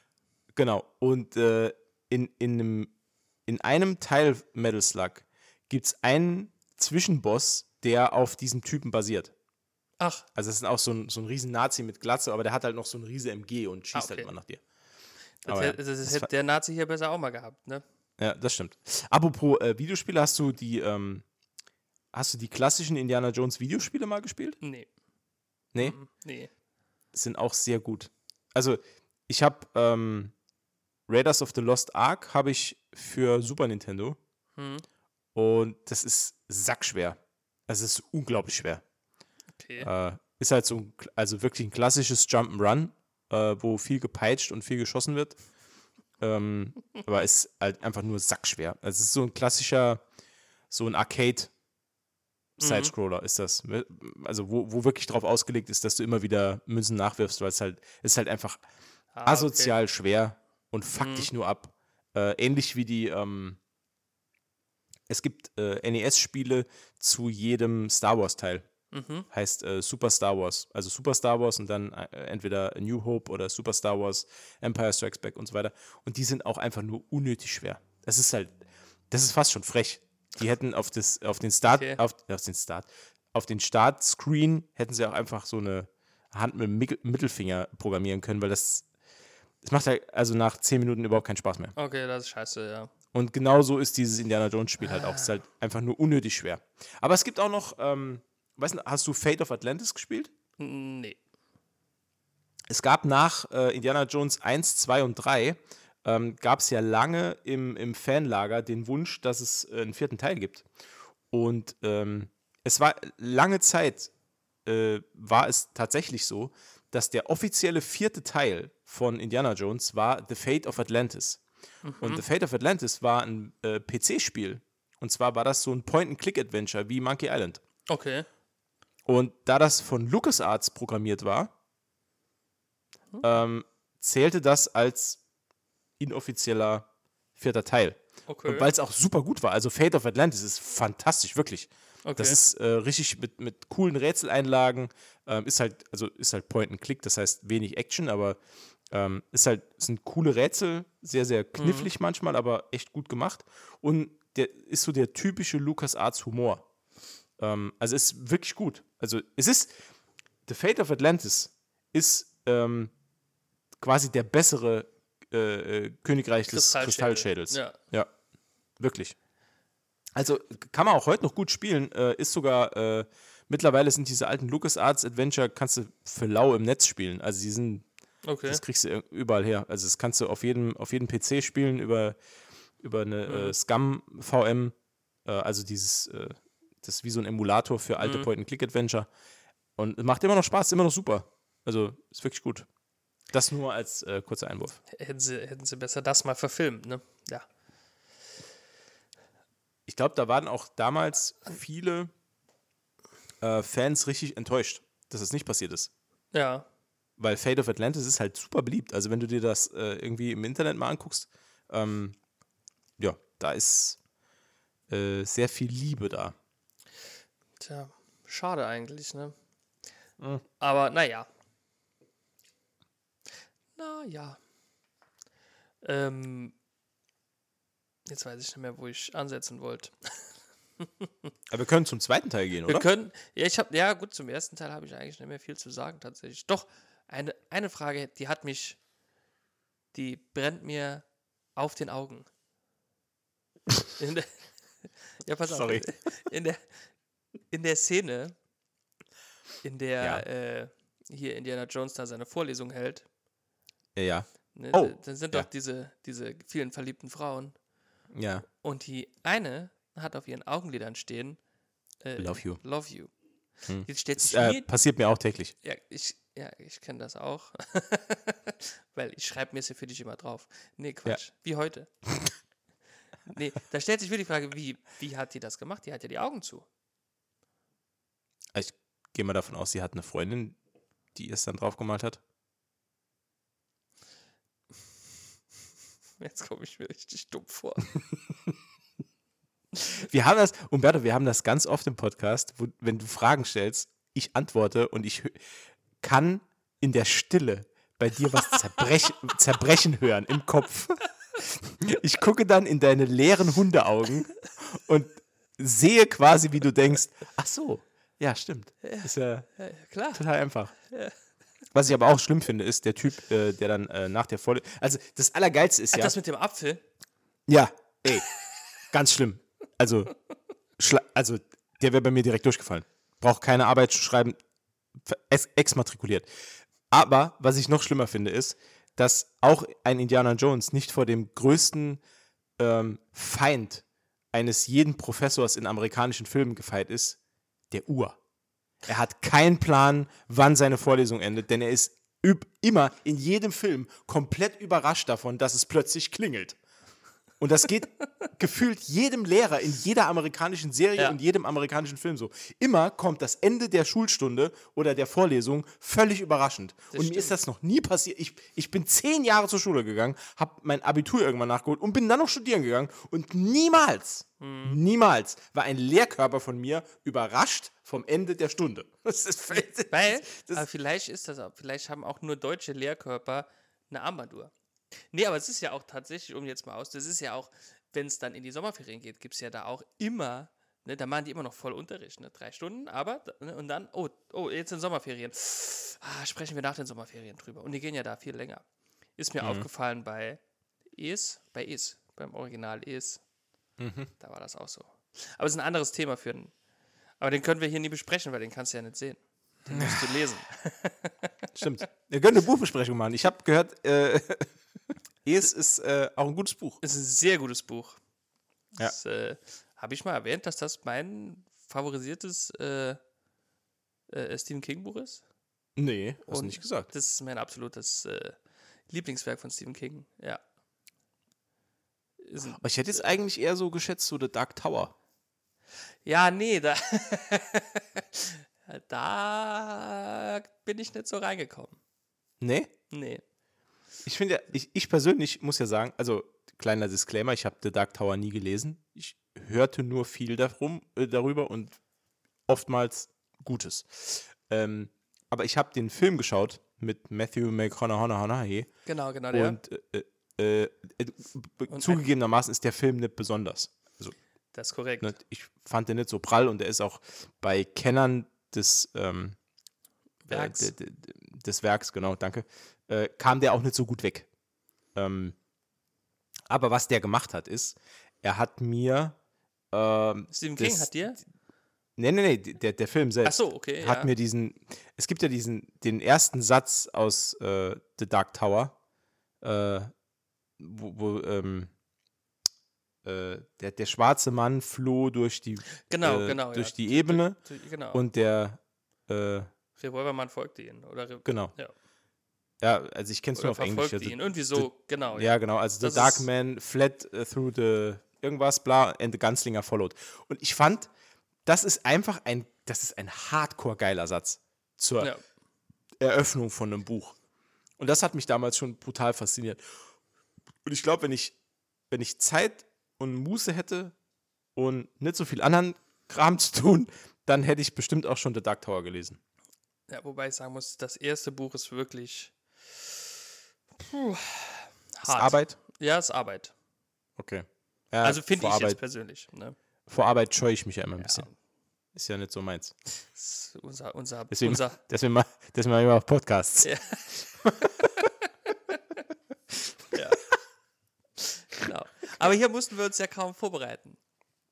Genau. Und äh, in, in, einem, in einem Teil Metal Slug gibt es einen Zwischenboss, der auf diesem Typen basiert. Ach, Also es ist auch so ein, so ein riesen Nazi mit Glatze, aber der hat halt noch so ein riese MG und schießt Ah, okay. halt immer nach dir. das, Aber hätte, das, das hätte der Nazi hier besser auch mal gehabt, ne? Ja, das stimmt. Apropos äh, Videospiele, hast du die, ähm, hast du die klassischen Indiana Jones Videospiele mal gespielt? Nee. Nee, Nee. sind auch sehr gut. Also, ich habe ähm, Raiders of the Lost Ark habe ich für Super Nintendo Hm. und das ist sackschwer. Also, es ist unglaublich schwer. Okay. Äh, ist halt so ein, also wirklich ein klassisches Jump'n'Run, äh, wo viel gepeitscht und viel geschossen wird. Ähm, aber ist halt einfach nur sackschwer. Also es ist so ein klassischer, so ein Arcade Sidescroller ist das. Also wo, wo wirklich drauf ausgelegt ist, dass du immer wieder Münzen nachwirfst, weil es halt, ist halt einfach Ah, okay. asozial schwer und fuckt dich nur ab. Äh, ähnlich wie die, ähm, es gibt äh, NES-Spiele zu jedem Star Wars-Teil. Mhm. Heißt äh, Super Star Wars. Also Super Star Wars und dann äh, entweder New Hope oder Super Star Wars, Empire Strikes Back und so weiter. Und die sind auch einfach nur unnötig schwer. Das ist halt, das ist fast schon frech. Die hätten auf, das, auf den Start, Okay. auf, auf den Start, auf den Startscreen hätten sie auch einfach so eine Hand mit dem Mittelfinger programmieren können, weil das, das macht halt also nach 10 Minuten überhaupt keinen Spaß mehr. Okay, das ist scheiße, ja. Und genauso ist dieses Indiana Jones Spiel halt auch. Es ist halt einfach nur unnötig schwer. Aber es gibt auch noch, ähm, weißt du, hast du Fate of Atlantis gespielt? Nee. Es gab nach äh, Indiana Jones 1, 2 und 3, ähm, gab es ja lange im, im Fanlager den Wunsch, dass es äh, einen vierten Teil gibt. Und ähm, es war lange Zeit, äh, war es tatsächlich so, dass der offizielle vierte Teil von Indiana Jones war The Fate of Atlantis. Und The Fate of Atlantis war ein äh, PC-Spiel. Und zwar war das so ein Point-and-Click-Adventure wie Monkey Island. Okay. Und da das von LucasArts programmiert war, ähm, zählte das als inoffizieller vierter Teil. Okay. Und weil es auch super gut war. Also Fate of Atlantis ist fantastisch, wirklich. Okay. Das ist äh, richtig mit, mit coolen Rätseleinlagen. Ähm, ist halt, also ist halt Point and Click, das heißt wenig Action, aber ähm, ist halt, sind coole Rätsel, sehr, sehr knifflig manchmal, aber echt gut gemacht. Und der ist so der typische LucasArts Humor. Ähm, also ist wirklich gut. Also es ist, The Fate of Atlantis ist ähm, quasi der bessere äh, äh, Königreich des Kristallschädels. Ja. Ja, wirklich. Also kann man auch heute noch gut spielen. Äh, ist sogar, äh, mittlerweile sind diese alten LucasArts Adventure, kannst du für lau im Netz spielen. Also die sind, Okay. das kriegst du überall her. Also das kannst du auf jedem, auf jedem PC spielen über, über eine Mhm. äh, VM. Äh, also dieses, äh, das ist wie so ein Emulator für alte Mhm. Point-and-Click-Adventure. Und es macht immer noch Spaß, ist immer noch super. Also ist wirklich gut. Das nur als äh, kurzer Einwurf. Hätten sie, hätten sie besser das mal verfilmt, ne? Ja. Ich glaube, da waren auch damals viele äh, Fans richtig enttäuscht, dass es nicht passiert ist. Ja. Weil Fate of Atlantis ist halt super beliebt. Also wenn du dir das äh, irgendwie im Internet mal anguckst, ähm, ja, da ist äh, sehr viel Liebe da. Tja, schade eigentlich, ne? Mhm. Aber naja. Naja. Ähm, jetzt weiß ich nicht mehr, wo ich ansetzen wollte. [laughs] Aber wir können zum zweiten Teil gehen, Wir oder? können, ja, ich habe, ja gut, zum ersten Teil habe ich eigentlich nicht mehr viel zu sagen tatsächlich. Doch, eine, eine Frage, die hat mich, die brennt mir auf den Augen. [laughs] In der, ja, pass Sorry. auf. In der, in der Szene, in der Ja. äh, hier Indiana Jones da seine Vorlesung hält, Ja, ja. ne, Oh, da- dann sind ja. doch diese, diese vielen verliebten Frauen. Ja. Und die eine hat auf ihren Augenlidern stehen, äh, Love you. Love you. Hm. Jetzt stellt sich Das, äh, passiert mir auch täglich. ja, ich, ja, ich kenne das auch. [laughs] Weil ich schreibe mir es ja für dich immer drauf. Nee, Quatsch. Wie heute. [laughs] nee, da stellt sich wirklich die Frage, wie, wie hat die das gemacht? Die hat ja die Augen zu. Ich gehe mal davon aus, sie hat eine Freundin, die es dann draufgemalt hat. Jetzt komme ich mir richtig dumm vor. [laughs] Wir haben das, Umberto, wir haben das ganz oft im Podcast, wo, wenn du Fragen stellst, ich antworte und ich kann in der Stille bei dir was zerbrech, [laughs] zerbrechen hören im Kopf. Ich gucke dann in deine leeren Hundeaugen und sehe quasi, wie du denkst, ach so, ja, stimmt. Ist ja Ja, ja, klar. total einfach. Was ich aber auch schlimm finde, ist der Typ, äh, der dann äh, nach der Vorlesung. Also das Allergeilste ist Ach, ja. Das mit dem Apfel? Ja, ey, ganz schlimm. Also, also der wäre bei mir direkt durchgefallen. Braucht keine Arbeit zu schreiben, ex exmatrikuliert. Aber was ich noch schlimmer finde, ist, dass auch ein Indiana Jones nicht vor dem größten ähm, Feind eines jeden Professors in amerikanischen Filmen gefeit ist, der Uhr. Er hat keinen Plan, wann seine Vorlesung endet, denn er ist immer in jedem Film komplett überrascht davon, dass es plötzlich klingelt. Und das geht gefühlt jedem Lehrer in jeder amerikanischen Serie Ja. und jedem amerikanischen Film so. Immer kommt das Ende der Schulstunde oder der Vorlesung völlig überraschend. und mir stimmt. ist das noch nie passiert. Ich, ich bin zehn Jahre zur Schule gegangen, habe mein Abitur irgendwann nachgeholt und bin dann noch studieren gegangen. Und niemals, Hm. niemals war ein Lehrkörper von mir überrascht vom Ende der Stunde. [laughs] Das ist völlig- Weil, das, aber vielleicht ist das auch, vielleicht haben auch nur deutsche Lehrkörper eine Armbanduhr. Nee, aber es ist ja auch tatsächlich, um jetzt mal aus, das ist ja auch, wenn es dann in die Sommerferien geht, gibt es ja da auch immer, ne, da machen die immer noch voll Unterricht, ne, drei Stunden, aber, ne, und dann, oh, oh, jetzt sind Sommerferien. Ah, sprechen wir nach den Sommerferien drüber. Und die gehen ja da viel länger. Ist mir aufgefallen bei ES, bei ES, beim Original ES. Da war das auch so. Aber es ist ein anderes Thema für den, aber den können wir hier nie besprechen, weil den kannst du ja nicht sehen. Den musst du lesen. [laughs] Stimmt. Wir können eine Buchbesprechung machen. Ich habe gehört, äh, [laughs] Es ist äh, auch ein gutes Buch. ist ein sehr gutes Buch. Ja. Das, äh, Habe ich mal erwähnt, dass das mein favorisiertes äh, äh, Stephen King-Buch ist? Nee, hast du nicht gesagt. Das ist mein absolutes äh, Lieblingswerk von Stephen King. Ja. Ein, Aber ich hätte jetzt eigentlich eher so geschätzt, so The Dark Tower. ja, nee, da, [laughs] da bin ich nicht so reingekommen. Nee? Nee. Ich finde ja, ich, ich persönlich muss ja sagen, also kleiner Disclaimer, ich habe The Dark Tower nie gelesen. Ich hörte nur viel darum, äh, darüber und oftmals Gutes. Ähm, aber ich habe den Film geschaut mit Matthew McConaughey Genau, genau, der. und äh, äh, äh, b- zugegebenermaßen ist der Film nicht besonders. Also das ist korrekt. ne, ich fand den nicht so prall und der ist auch bei Kennern des ähm, Werks. Des Werks, genau, danke, äh, kam der auch nicht so gut weg. Ähm, aber was der gemacht hat, ist, er hat mir ähm, Stephen das- King hat dir? Nee, nee, nee, der, der Film selbst Ach so, okay. hat ja. mir diesen, es gibt ja diesen, den ersten Satz aus äh, The Dark Tower, äh, wo, wo ähm, äh, der, der schwarze Mann floh durch die, Genau, äh, genau. durch ja. die Ebene Du- du- Genau. und der, äh, Revolvermann folgte ihnen. Oder, Re genau. Ja. Ja, also ich kenne es nur auf Englisch. Also, ihn. Irgendwie so, genau. ja, genau. Also The Das Dark ist- Man fled äh, through the irgendwas, bla, and the Gunslinger followed. Und ich fand, das ist einfach ein, das ist ein hardcore geiler Satz zur Ja. Eröffnung von einem Buch. Und das hat mich damals schon brutal fasziniert. Und ich glaube, wenn ich, wenn ich Zeit und Muße hätte und nicht so viel anderen Kram zu tun, dann hätte ich bestimmt auch schon The Dark Tower gelesen. Ja, wobei ich sagen muss, das erste Buch ist wirklich puh, Ist hart. Arbeit? Ja, ist Arbeit. Okay. Ja, also finde ich Arbeit, jetzt persönlich. Ne? Vor Arbeit scheue ich mich ja immer ein Ja, bisschen. Ist ja nicht so meins. das ist unser, unser, Deswegen, unser [laughs] deswegen, mal, deswegen mal immer auf Podcasts. Ja. [laughs] ja. Genau. Aber hier mussten wir uns ja kaum vorbereiten.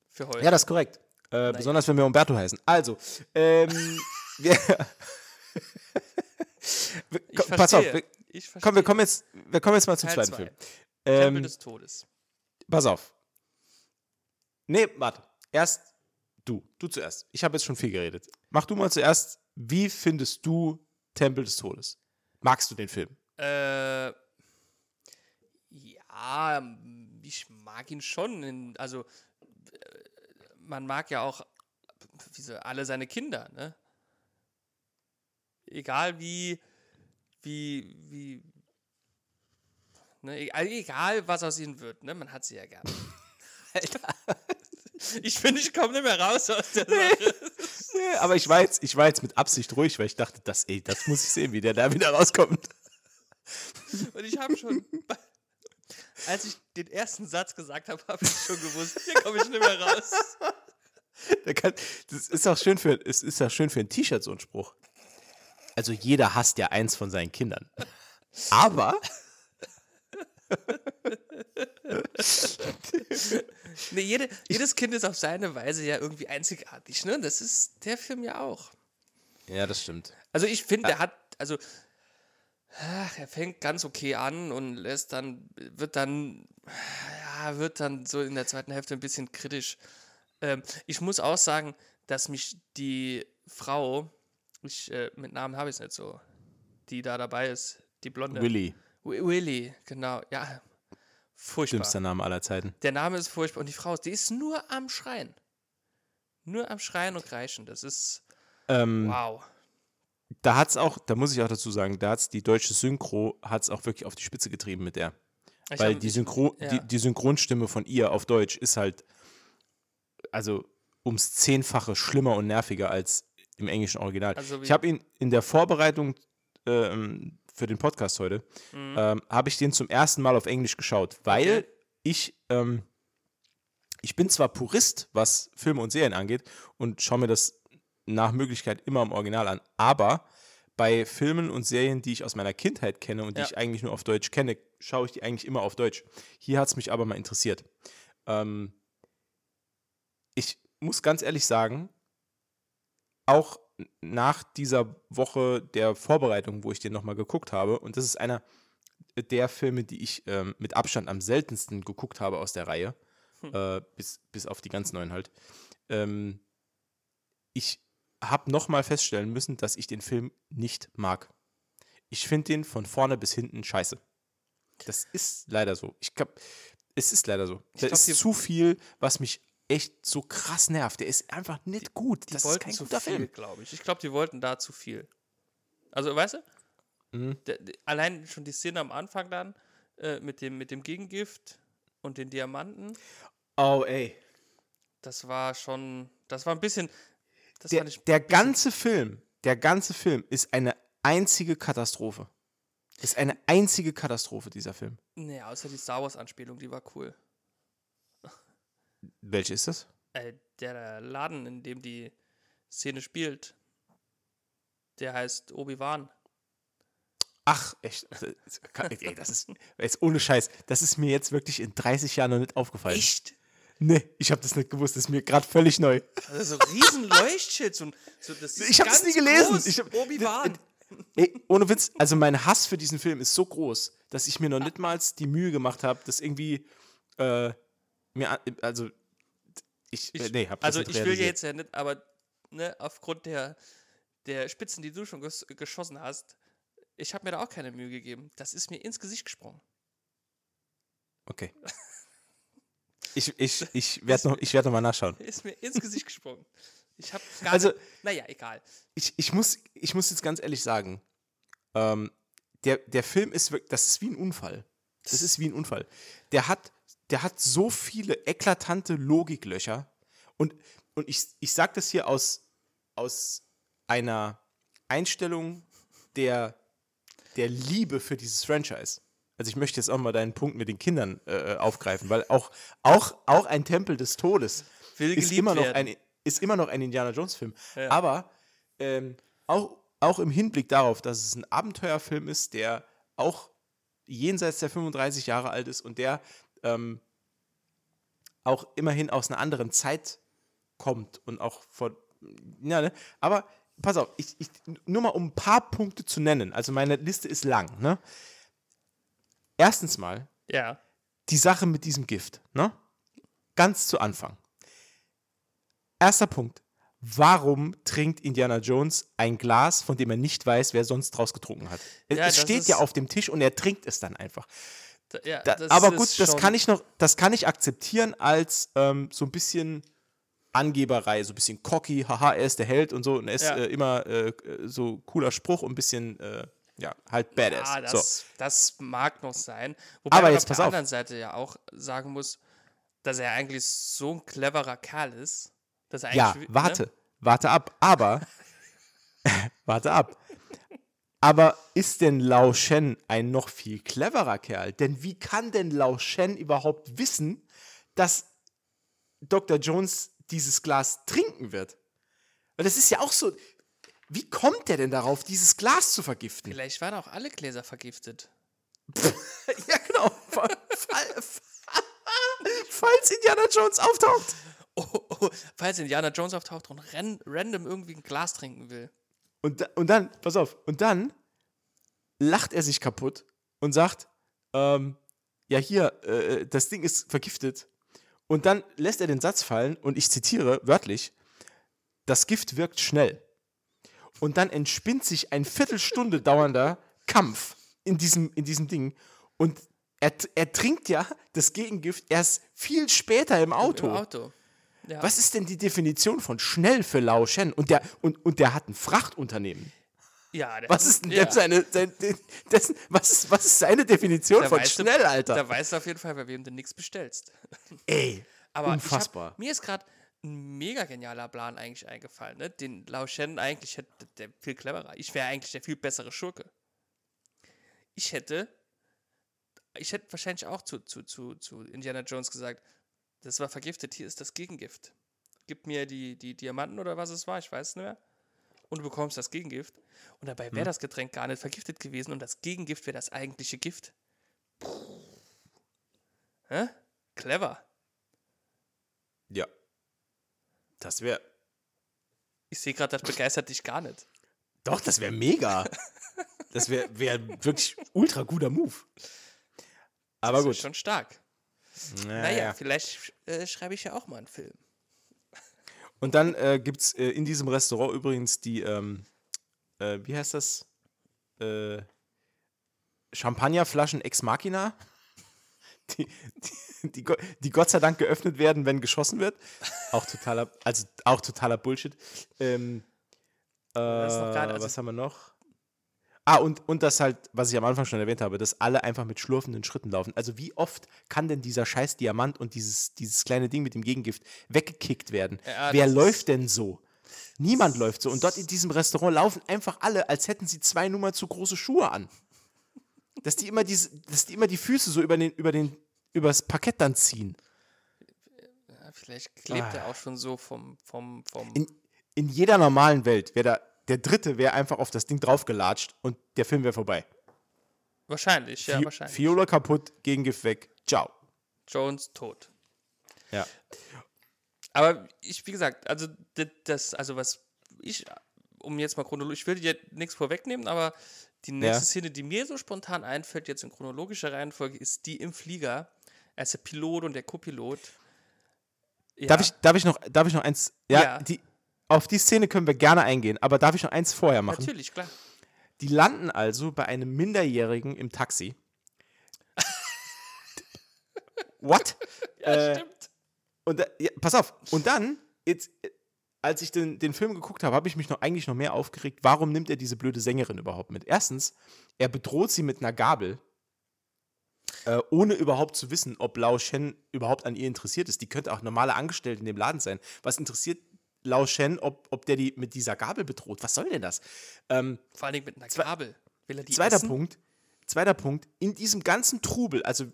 Für heute. Ja, das ist korrekt. Äh, besonders wenn wir Umberto heißen. Also, ähm, [laughs] Wir- ich komm, pass auf, wir, ich verstehe. komm, wir kommen jetzt, wir kommen jetzt mal zum Teil zweiten zwei. Film. Tempel Ähm, des Todes. pass auf. Nee, warte. Erst du. Du zuerst. Ich habe jetzt schon viel geredet. Mach du mal zuerst. Wie findest du Tempel des Todes? Magst du den Film? Äh, ja, ich mag ihn schon. Also, äh, man mag ja auch alle seine Kinder, ne? Egal wie, wie, wie, ne? Egal, egal was aus ihnen wird, ne? Man hat sie ja gern. [laughs] Ich finde, ich komme nicht mehr raus aus der Sache. Nee, aber ich war, jetzt, ich war jetzt mit Absicht ruhig, weil ich dachte, das, ey, das muss ich sehen, wie der da wieder rauskommt. Und ich habe schon, als ich den ersten Satz gesagt habe, habe ich schon gewusst, hier komme ich nicht mehr raus. Kann, das ist auch schön für, es ist auch schön für ein T-Shirt, so ein Spruch. Also jeder hasst ja eins von seinen Kindern. Aber [laughs] Nee, jede, jedes Kind ist auf seine Weise ja irgendwie einzigartig, ne? Das ist der Film ja auch. Ja, das stimmt. Also ich finde, er hat, also ach, er fängt ganz okay an und lässt dann, wird dann, ja, wird dann so in der zweiten Hälfte ein bisschen kritisch. Ähm, ich muss auch sagen, dass mich die Frau, ich, äh, mit Namen habe ich es nicht so, die da dabei ist, die Blonde. Willy, Wi- Willy, genau, ja. Furchtbar. schlimmster Name aller Zeiten. Der Name ist furchtbar und die Frau, die ist nur am Schreien. Nur am Schreien und Kreischen. Das ist, Ähm, wow. Da hat's auch, da muss ich auch dazu sagen, da hat's die deutsche Synchro hat's auch wirklich auf die Spitze getrieben mit der. Ich Weil hab- die, Synchro, ja. die, die Synchronstimme von ihr auf Deutsch ist halt, also ums Zehnfache schlimmer und nerviger als im englischen Original. Also ich habe ihn in der Vorbereitung ähm, für den Podcast heute, Mhm. ähm, habe ich den zum ersten Mal auf Englisch geschaut, weil Okay. ich, ähm, ich bin zwar Purist, was Filme und Serien angeht und schaue mir das nach Möglichkeit immer im Original an, aber bei Filmen und Serien, die ich aus meiner Kindheit kenne und die Ja. ich eigentlich nur auf Deutsch kenne, schaue ich die eigentlich immer auf Deutsch. Hier hat es mich aber mal interessiert. Ähm, ich muss ganz ehrlich sagen, auch nach dieser Woche der Vorbereitung, wo ich den nochmal geguckt habe, und das ist einer der Filme, die ich ähm, mit Abstand am seltensten geguckt habe aus der Reihe, äh, bis, bis auf die ganz neuen halt, ähm, ich habe nochmal feststellen müssen, dass ich den Film nicht mag. Ich finde den von vorne bis hinten scheiße. Das ist leider so. Ich glaub, es ist leider so. Da glaub, ist zu viel, was mich echt so krass nervt. Der ist einfach nicht gut. Die Das ist kein zu guter viel, Film. glaube ich. Ich glaube, die wollten da zu viel. Also, weißt du? Mhm. Der, der, allein schon die Szene am Anfang dann äh, mit, dem, mit dem Gegengift und den Diamanten, Oh, ey. das war schon, das war ein bisschen, Der, ich der ganze Film, der ganze Film ist eine einzige Katastrophe. Ist eine einzige Katastrophe, dieser Film. Nee, außer die Star Wars-Anspielung, die war cool. Welche ist das? Äh, der Laden, in dem die Szene spielt, der heißt Obi-Wan. Ach, echt? [laughs] Ey, das ist jetzt ohne Scheiß. Das ist mir jetzt wirklich in 30 Jahren noch nicht aufgefallen. Echt? Nee, ich habe das nicht gewusst. Das ist mir gerade völlig neu. Also so riesen Leuchtschilds und so das ist Ich habe es nie gelesen. Obi-Wan. Ey, ohne Witz, also mein Hass für diesen Film ist so groß, dass ich mir noch nicht mal die Mühe gemacht habe, das irgendwie äh, mir, also ich, Ich, äh, nee, hab das also ich will jetzt ja nicht, aber ne, aufgrund der, der Spitzen, die du schon ges geschossen hast, ich habe mir da auch keine Mühe gegeben. Das ist mir ins Gesicht gesprungen. Okay. [laughs] Ich, ich, ich werde noch, ich werd noch mal nachschauen. [laughs] Ist mir ins Gesicht gesprungen. Ich habe gar Also- nicht, naja, egal. Ich, ich, muss, ich muss jetzt ganz ehrlich sagen, ähm, der, der Film ist wirklich, das ist wie ein Unfall. Das ist wie ein Unfall. Der hat, der hat so viele eklatante Logiklöcher. Und, und ich, ich sage das hier aus, aus einer Einstellung der, der Liebe für dieses Franchise. Also ich möchte jetzt auch mal deinen Punkt mit den Kindern äh, aufgreifen, weil auch, auch, auch ein Tempel des Todes ist immer, noch werden. ein, ist immer noch ein Indiana Jones Film. Ja. Aber ähm, auch, auch im Hinblick darauf, dass es ein Abenteuerfilm ist, der auch jenseits der 35 Jahre alt ist und der ähm, auch immerhin aus einer anderen Zeit kommt und auch von, ja, ne? aber pass auf, ich, ich, nur mal um ein paar Punkte zu nennen, also meine Liste ist lang, ne? Erstens mal, Ja. die Sache mit diesem Gift, ne? Ganz zu Anfang. Erster Punkt. Warum trinkt Indiana Jones ein Glas, von dem er nicht weiß, wer sonst draus getrunken hat? Es- Ja, es steht ja auf dem Tisch und er trinkt es dann einfach. Da, ja Da, das aber gut, das kann ich noch, das kann ich akzeptieren als ähm, so ein bisschen Angeberei, so ein bisschen cocky, haha, er ist der Held und so und er ist Ja. äh, immer äh, so cooler Spruch und ein bisschen, äh, ja, halt badass. Ja, so. das, das mag noch sein. Wobei Aber man jetzt auf der auf. anderen Seite ja auch sagen muss, dass er eigentlich so ein cleverer Kerl ist, dass er Ja, eigentlich. warte, Ne? warte ab. Aber, [laughs] warte ab. Aber ist denn Lao Shen ein noch viel cleverer Kerl? Denn wie kann denn Lao Shen überhaupt wissen, dass Dr. Jones dieses Glas trinken wird? Weil das ist ja auch so. Wie kommt der denn darauf, dieses Glas zu vergiften? Vielleicht waren auch alle Gläser vergiftet. [laughs] ja, genau. Fall, fall, falls Indiana Jones auftaucht. Oh, oh, falls Indiana Jones auftaucht und ran, random irgendwie ein Glas trinken will. Und, da, und dann, pass auf, und dann lacht er sich kaputt und sagt, ähm, ja hier, äh, das Ding ist vergiftet. Und dann lässt er den Satz fallen und ich zitiere wörtlich, das Gift wirkt schnell. Und dann entspinnt sich ein Viertelstunde dauernder Kampf in diesem, in diesem Ding. Und er, er trinkt ja das Gegengift erst viel später im Auto. Im Auto. Ja. Was ist denn die Definition von schnell für Lao Shen? Und der, und, und der hat ein Frachtunternehmen. Ja, der Was ist denn ja. seine, sein, dessen, was, ist, was ist seine Definition Da von weißt du- schnell, Alter? Da weißt du auf jeden Fall, bei wem du nichts bestellst. [laughs] Ey, [laughs] Aber unfassbar. Hab, mir ist gerade ein mega genialer Plan eigentlich eingefallen, ne? den Lao Shen eigentlich hätte, der viel cleverer. Ich wäre eigentlich der viel bessere Schurke. Ich hätte, ich hätte wahrscheinlich auch zu, zu, zu, zu Indiana Jones gesagt, das war vergiftet, hier ist das Gegengift. Gib mir die, die Diamanten oder was es war, ich weiß es nicht mehr. Und du bekommst das Gegengift. Und dabei Hm. wäre das Getränk gar nicht vergiftet gewesen und das Gegengift wäre das eigentliche Gift. Hä? Clever. ja. Das wäre. Ich sehe gerade, das begeistert dich gar nicht. Doch, das wäre mega. Das wäre wär wirklich ultra guter Move. Aber das gut. ist schon stark. Naja. Naja, vielleicht äh, schreibe ich ja auch mal einen Film. Und dann äh, gibt es äh, in diesem Restaurant übrigens die, ähm, äh, wie heißt das? Äh, Champagnerflaschen Ex Machina, [laughs] die, die, die, die Gott sei Dank geöffnet werden, wenn geschossen wird. Auch totaler, also auch totaler Bullshit. Ähm, äh, nicht- also- was haben wir noch? Ah, und, und das halt, was ich am Anfang schon erwähnt habe, dass alle einfach mit schlurfenden Schritten laufen. Also wie oft kann denn dieser scheiß Diamant und dieses, dieses kleine Ding mit dem Gegengift weggekickt werden? Ja, Wer läuft denn so? Niemand läuft so. Und dort in diesem Restaurant laufen einfach alle, als hätten sie zwei Nummer zu große Schuhe an. Dass die immer, diese, dass die, immer die Füße so über den, über den, übers Parkett dann ziehen. Ja, vielleicht klebt er auch schon so vom, vom, vom. Ah. In, in jeder normalen Welt wäre da, der Dritte wäre einfach auf das Ding draufgelatscht und der Film wäre vorbei. wahrscheinlich, ja, Fi- wahrscheinlich. Viola kaputt, Gegengift weg. Ciao. Jones tot. Ja. Aber ich, wie gesagt, also das, also was ich, um jetzt mal chronologisch, ich will dir nichts vorwegnehmen, aber die nächste Ja. Szene, die mir so spontan einfällt, jetzt in chronologischer Reihenfolge, ist die im Flieger. Er ist der Pilot und der Co-Pilot. Ja. Darf, ich, darf, ich noch, darf ich noch eins? Ja, Ja. Die, auf die Szene können wir gerne eingehen, aber darf ich noch eins vorher machen? Natürlich, klar. Die landen also bei einem Minderjährigen im Taxi. What? [laughs] Ja, Äh, stimmt. Und ja, pass auf. Und dann, jetzt, als ich den, den Film geguckt habe, habe ich mich noch eigentlich noch mehr aufgeregt. Warum nimmt er diese blöde Sängerin überhaupt mit? Erstens, er bedroht sie mit einer Gabel, äh, ohne überhaupt zu wissen, ob Lao Shen überhaupt an ihr interessiert ist. Die könnte auch normale Angestellte in dem Laden sein. Was interessiert Lao Shen, ob, ob der die mit dieser Gabel bedroht? Was soll denn das? Ähm, Vor allen Dingen mit einer Gabel. Will er die Zweiter essen? Punkt. Zweiter Punkt. In diesem ganzen Trubel, also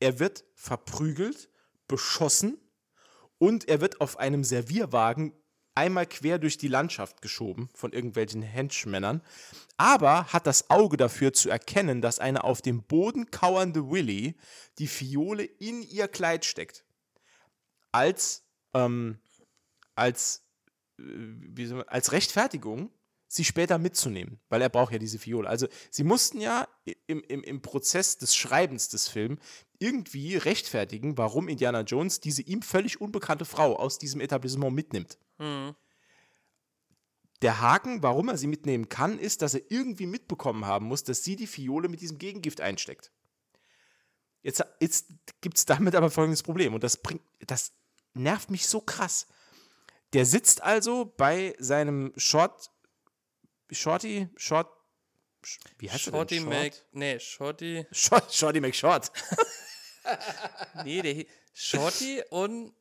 er wird verprügelt, beschossen und er wird auf einem Servierwagen einmal quer durch die Landschaft geschoben von irgendwelchen Henchmännern, aber hat das Auge dafür zu erkennen, dass eine auf dem Boden kauernde Willy die Fiole in ihr Kleid steckt. Als, ähm, als, als Rechtfertigung, sie später mitzunehmen, weil er braucht ja diese Fiole. Also sie mussten ja im, im, im Prozess des Schreibens des Films irgendwie rechtfertigen, warum Indiana Jones diese ihm völlig unbekannte Frau aus diesem Etablissement mitnimmt. Mhm. Der Haken, warum er sie mitnehmen kann, ist, dass er irgendwie mitbekommen haben muss, dass sie die Fiole mit diesem Gegengift einsteckt. Jetzt, jetzt gibt es damit aber folgendes Problem und das bringt, das nervt mich so krass. Der sitzt also bei seinem Short, Shorty, Short, Sh- wie heißt Shorty er denn? Mac. Nee, Shorty. [laughs] Short, Shorty McShort. [laughs] Nee, der Shorty und.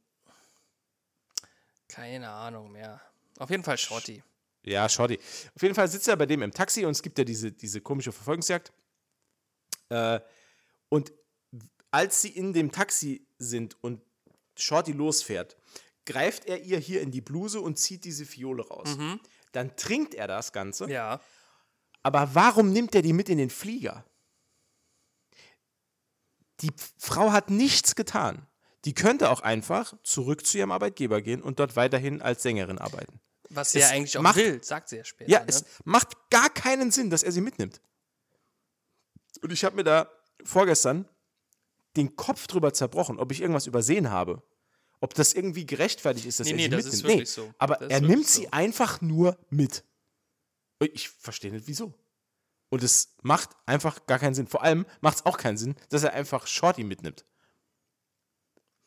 Keine Ahnung mehr. Auf jeden Fall Shorty. Ja, Shorty. Auf jeden Fall sitzt er bei dem im Taxi und es gibt ja diese, diese komische Verfolgungsjagd. Äh, und als sie in dem Taxi sind und Shorty losfährt, greift er ihr hier in die Bluse und zieht diese Fiole raus. Dann trinkt er das Ganze. Ja. Aber warum nimmt er die mit in den Flieger? Die Frau hat nichts getan. Die könnte auch einfach zurück zu ihrem Arbeitgeber gehen und dort weiterhin als Sängerin arbeiten. Was sie ja Es eigentlich auch macht- will, sagt sie ja später. Ja, ne? es macht gar keinen Sinn, dass er sie mitnimmt. Und ich habe mir da vorgestern den Kopf drüber zerbrochen, ob ich irgendwas übersehen habe. Ob das irgendwie gerechtfertigt ist, dass Nee, er nee, sie das mitnimmt. ist wirklich so. Aber er nimmt so. sie einfach nur mit. Ich verstehe nicht, wieso. Und es macht einfach gar keinen Sinn. Vor allem macht es auch keinen Sinn, dass er einfach Shorty mitnimmt.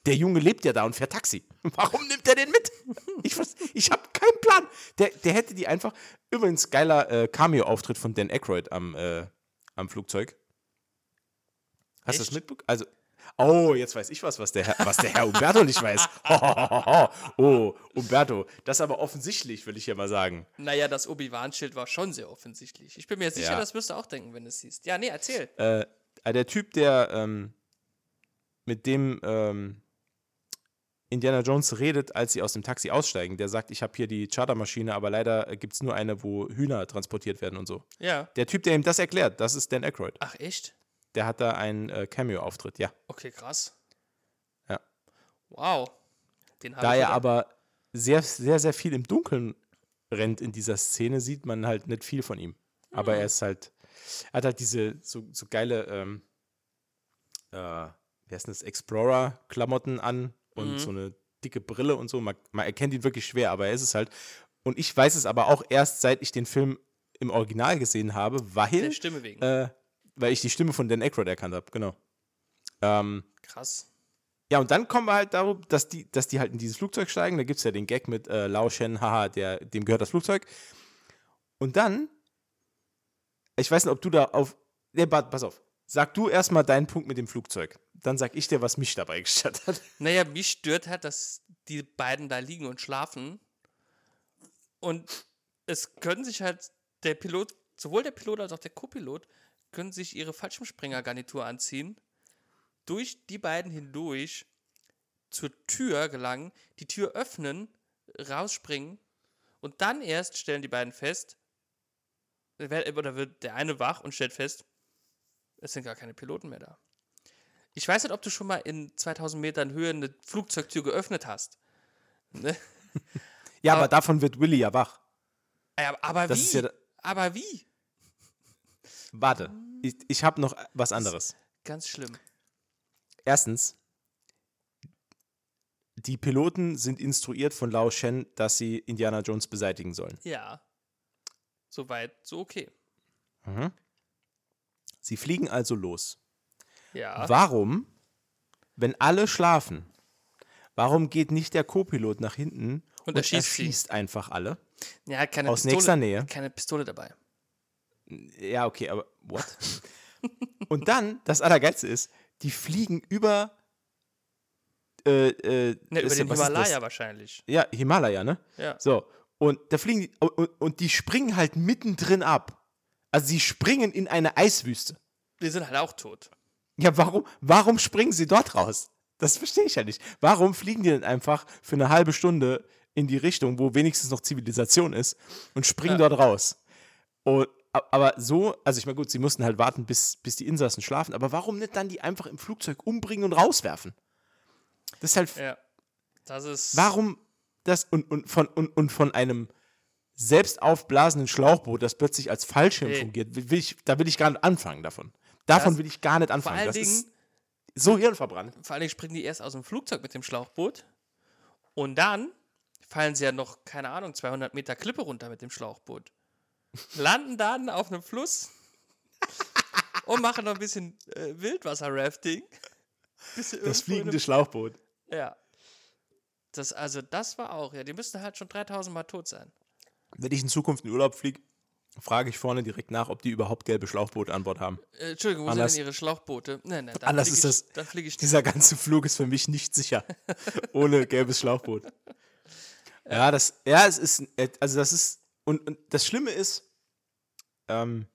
Der Junge lebt ja da und fährt Taxi. [laughs] Warum nimmt er den mit? Ich, ich habe keinen Plan. Der, der hätte die einfach. Übrigens, geiler äh, Cameo-Auftritt von Dan Aykroyd am, äh, am Flugzeug. Hast du das mitbekommen? Also, oh, jetzt weiß ich was, was der, Herr- was der Herr Umberto nicht weiß. [laughs] oh, Umberto, das ist aber offensichtlich, will ich ja mal sagen. Naja, das Obi-Wan-Schild war schon sehr offensichtlich. Ich bin mir sicher, Ja. das wirst du auch denken, wenn du es siehst. Ja, nee, erzähl. Äh, der Typ, der ähm, mit dem ähm, Indiana Jones redet, als sie aus dem Taxi aussteigen, der sagt, ich habe hier die Chartermaschine, aber leider gibt es nur eine, wo Hühner transportiert werden und so. Ja. Der Typ, der ihm das erklärt, das ist Dan Aykroyd. Ach, echt? Der hat da einen äh, Cameo-Auftritt, ja. Okay, krass. Ja. Wow. Den Da er aber sehr, sehr, sehr viel im Dunkeln rennt in dieser Szene, sieht man halt nicht viel von ihm. Aber Hm. er ist halt, er hat halt diese so, so geile, ähm, äh, wie heißt das, Explorer-Klamotten an und Mhm. so eine dicke Brille und so. Man, man erkennt ihn wirklich schwer, aber er ist es halt. Und ich weiß es aber auch erst, seit ich den Film im Original gesehen habe, weil, Der Stimme wegen. äh, weil ich die Stimme von Dan Aykroyd erkannt habe, genau. Ähm, Krass. ja, und dann kommen wir halt darum, dass die, dass die halt in dieses Flugzeug steigen. Da gibt es ja den Gag mit äh, Lao Shen, haha, der, dem gehört das Flugzeug. Und dann, ich weiß nicht, ob du da auf. Nee, pass auf. Sag du erstmal deinen Punkt mit dem Flugzeug. Dann sag ich dir, was mich dabei gestört hat. [laughs] Naja, mich stört halt, dass die beiden da liegen und schlafen. Und es können sich halt der Pilot, sowohl der Pilot als auch der Co-Pilot, können sich ihre Fallschirmspringergarnitur anziehen, durch die beiden hindurch zur Tür gelangen, die Tür öffnen, rausspringen und dann erst stellen die beiden fest, oder wird der eine wach und stellt fest, es sind gar keine Piloten mehr da. Ich weiß nicht, ob du schon mal in 2000 Metern Höhe eine Flugzeugtür geöffnet hast. Ne? [laughs] Ja, aber, Aber- davon wird Willy ja wach. Aber, aber wie? ja aber wie? Warte, ich, ich habe noch was anderes. Ganz schlimm. Erstens, die Piloten sind instruiert von Lao Shen, dass sie Indiana Jones beseitigen sollen. Ja. Soweit, so okay. Sie fliegen also los. Ja. Warum, wenn alle schlafen, warum geht nicht der Co-Pilot nach hinten und, erschießt sie. erschießt einfach alle? ja, keine aus Pistole, nächster Nähe. Keine Pistole dabei. Ja, okay, aber what? und dann, das Allergeilste ist, die fliegen über äh, äh, Ne, über den? Himalaya wahrscheinlich. Ja, Himalaya, ne? Ja. So, und da fliegen die, und, und- die springen halt mittendrin ab. Also sie springen in eine Eiswüste. Die sind halt auch tot. Ja, warum, warum springen sie dort raus? Das verstehe ich ja nicht. Warum fliegen die denn einfach für eine halbe Stunde in die Richtung, wo wenigstens noch Zivilisation ist und springen Ja. dort raus? Und, aber so, also ich meine, gut, sie mussten halt warten, bis, bis die Insassen schlafen, aber warum nicht dann die einfach im Flugzeug umbringen und rauswerfen? Das ist halt, Ja. Das ist. warum das und, und, von, und, und von einem selbst aufblasenden Schlauchboot, das plötzlich als Fallschirm Nee. fungiert, will ich, da will ich gar nicht anfangen davon. Davon Das- will ich gar nicht Vor anfangen. allen Das Dingen, ist so hirnverbrannt. vor allen Dingen springen die erst aus dem Flugzeug mit dem Schlauchboot. Und dann fallen sie ja noch, keine Ahnung, 200 Meter Klippe runter mit dem Schlauchboot. Landen dann auf einem Fluss und machen noch ein bisschen äh, Wildwasser-Rafting. Das fliegende Schlauchboot. Ja. Das, also, das war auch, ja, die müssten halt schon 3000 Mal tot sein. Wenn ich in Zukunft in Urlaub fliege, frage ich vorne direkt nach, ob die überhaupt gelbe Schlauchboote an Bord haben. Äh, Entschuldigung, wo Anders- sind denn ihre Schlauchboote? Nein, nein, Anders ist ich, das-. Dieser ganze Flug ist für mich nicht sicher. [laughs] Ohne gelbes Schlauchboot. Ja, das, ja, es ist, äh, also das ist, und, und das Schlimme ist, ähm,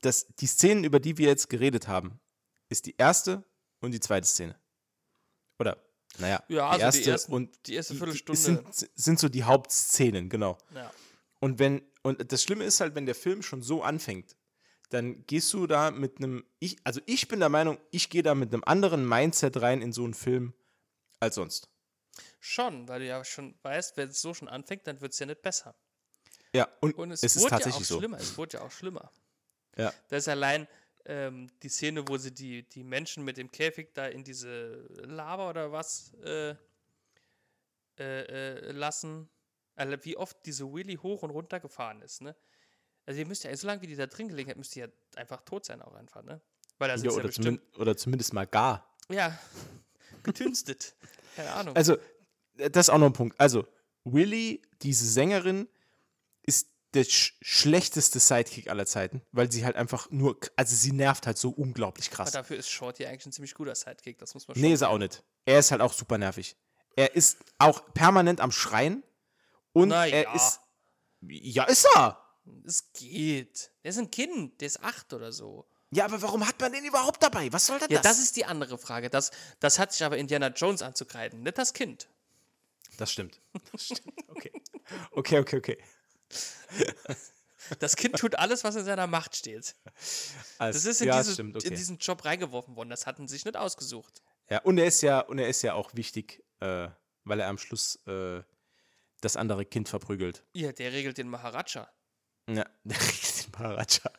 dass die Szenen, über die wir jetzt geredet haben, ist die erste und die zweite Szene. Oder, naja, Ja, also die die erste ersten- und die erste die- Viertelstunde. sind, sind so die Hauptszenen, genau. Ja. Und wenn, und das Schlimme ist halt, wenn der Film schon so anfängt, dann gehst du da mit einem, ich, also ich bin der Meinung, ich gehe da mit einem anderen Mindset rein in so einen Film als sonst. Schon, weil du ja schon weißt, wenn es so schon anfängt, dann wird es ja nicht besser. Ja, und, Und es, es, ist wurde ja tatsächlich auch so. schlimmer. Es wurde ja auch schlimmer. Ja. Das ist allein ähm, die Szene, wo sie die, die Menschen mit dem Käfig da in diese Lava oder was äh, äh, äh, lassen. Also wie oft diese Willy hoch und runter gefahren ist, ne? Also ihr müsst ja, so lange wie die da drin gelegen hat, müsst ihr ja einfach tot sein auch einfach, ne? Weil da sind Ja, ja oder, bestimmt, zumindest, oder zumindest mal gar. ja, [laughs] getünstet. Keine Ahnung. Also, das ist auch noch ein Punkt. Also, Willy, diese Sängerin, ist der sch schlechteste Sidekick aller Zeiten, weil sie halt einfach nur, also sie nervt halt so unglaublich Aber krass. dafür ist Shorty eigentlich ein ziemlich guter Sidekick, das muss man schon Nee, ist er auch nicht. Er ist halt auch super nervig. Er ist auch permanent am Schreien und Na er ja. ist. Ja, ist er! Es geht. Der ist ein Kind, der ist acht oder so. Ja, aber warum hat man den überhaupt dabei? Was soll denn Ja, das? das ist die andere Frage. Das, das hat sich aber Indiana Jones anzugreifen, nicht das Kind. Das stimmt. [laughs] Das stimmt. Okay. [laughs] Okay, okay, okay. Das Kind tut alles, was in seiner Macht steht. Also, Das ist in, ja, diese, stimmt, okay. in diesen Job reingeworfen worden. Das hatten sie sich nicht ausgesucht. Ja, und er ist ja, und er ist ja auch wichtig, äh, weil er am Schluss äh, das andere Kind verprügelt. Ja, der regelt den Maharaja. Ja, [laughs] der riecht den Maharaja.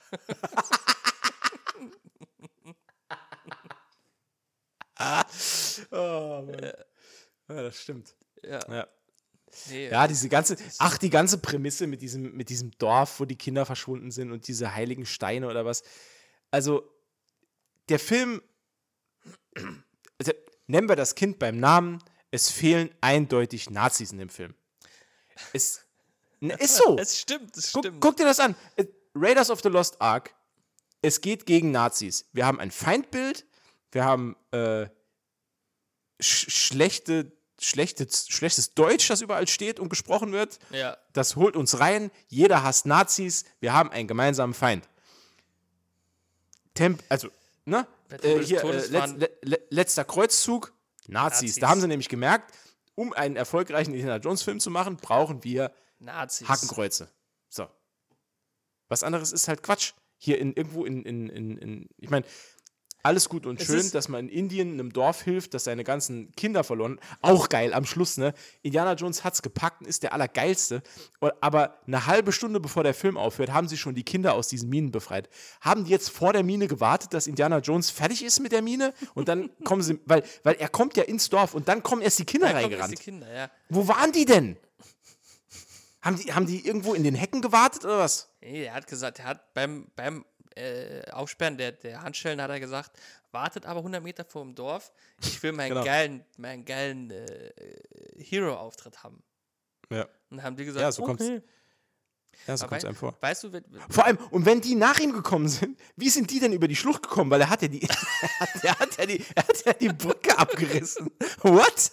oh, [laughs] Mann. Ja, das stimmt. Ja, Ja. Nee, ja, diese ganze, ach, die ganze Prämisse mit diesem, mit diesem Dorf, wo die Kinder verschwunden sind und diese heiligen Steine oder was. Also, der Film, [clears throat] also, nennen wir das Kind beim Namen, es fehlen eindeutig Nazis in dem Film. Es ne, [laughs] ist so. Es stimmt, es Guck, stimmt. guck dir das an. Äh, Raiders of the Lost Ark. Es geht gegen Nazis. Wir haben ein Feindbild. Wir haben äh, sch schlechte, schlechte, schlechtes Deutsch, das überall steht und gesprochen wird. Ja, Das holt uns rein. Jeder hasst Nazis. Wir haben einen gemeinsamen Feind. Temp also, ne? Äh, hier, äh, letz, le, letzter Kreuzzug. Nazis. Nazis. Da haben sie nämlich gemerkt, um einen erfolgreichen Indiana Jones-Film zu machen, brauchen wir Nazis. Hakenkreuze. So. Was anderes ist halt Quatsch. Hier in irgendwo in, in, in, in ich meine, alles gut und Es schön, dass man in Indien einem Dorf hilft, das seine ganzen Kinder verloren. Auch geil am Schluss, ne? Indiana Jones hat's gepackt und ist der allergeilste. Aber eine halbe Stunde bevor der Film aufhört, haben sie schon die Kinder aus diesen Minen befreit. Haben die jetzt vor der Mine gewartet, dass Indiana Jones fertig ist mit der Mine? Und dann [laughs] kommen sie, weil, weil er kommt ja ins Dorf und dann kommen erst die Kinder Da kommen jetzt reingerannt. die Kinder, ja. Wo waren die denn? Haben die, haben die irgendwo in den Hecken gewartet oder was? Nee, er hat gesagt, er hat beim, beim äh, Aufsperren der, der Handschellen hat er gesagt, wartet aber 100 Meter vor dem Dorf. Ich will meinen [laughs] Genau. geilen, meinen geilen äh, Hero-Auftritt haben. Ja. Und dann haben die gesagt, Ja, so kommt's- okay. Ja, so kommt einem vor. Weißt du, wenn, Vor allem, und wenn die nach ihm gekommen sind, wie sind die denn über die Schlucht gekommen? Weil er hat ja die, er [laughs] hat, er hat, ja, die, er hat ja die Brücke [laughs] abgerissen. What?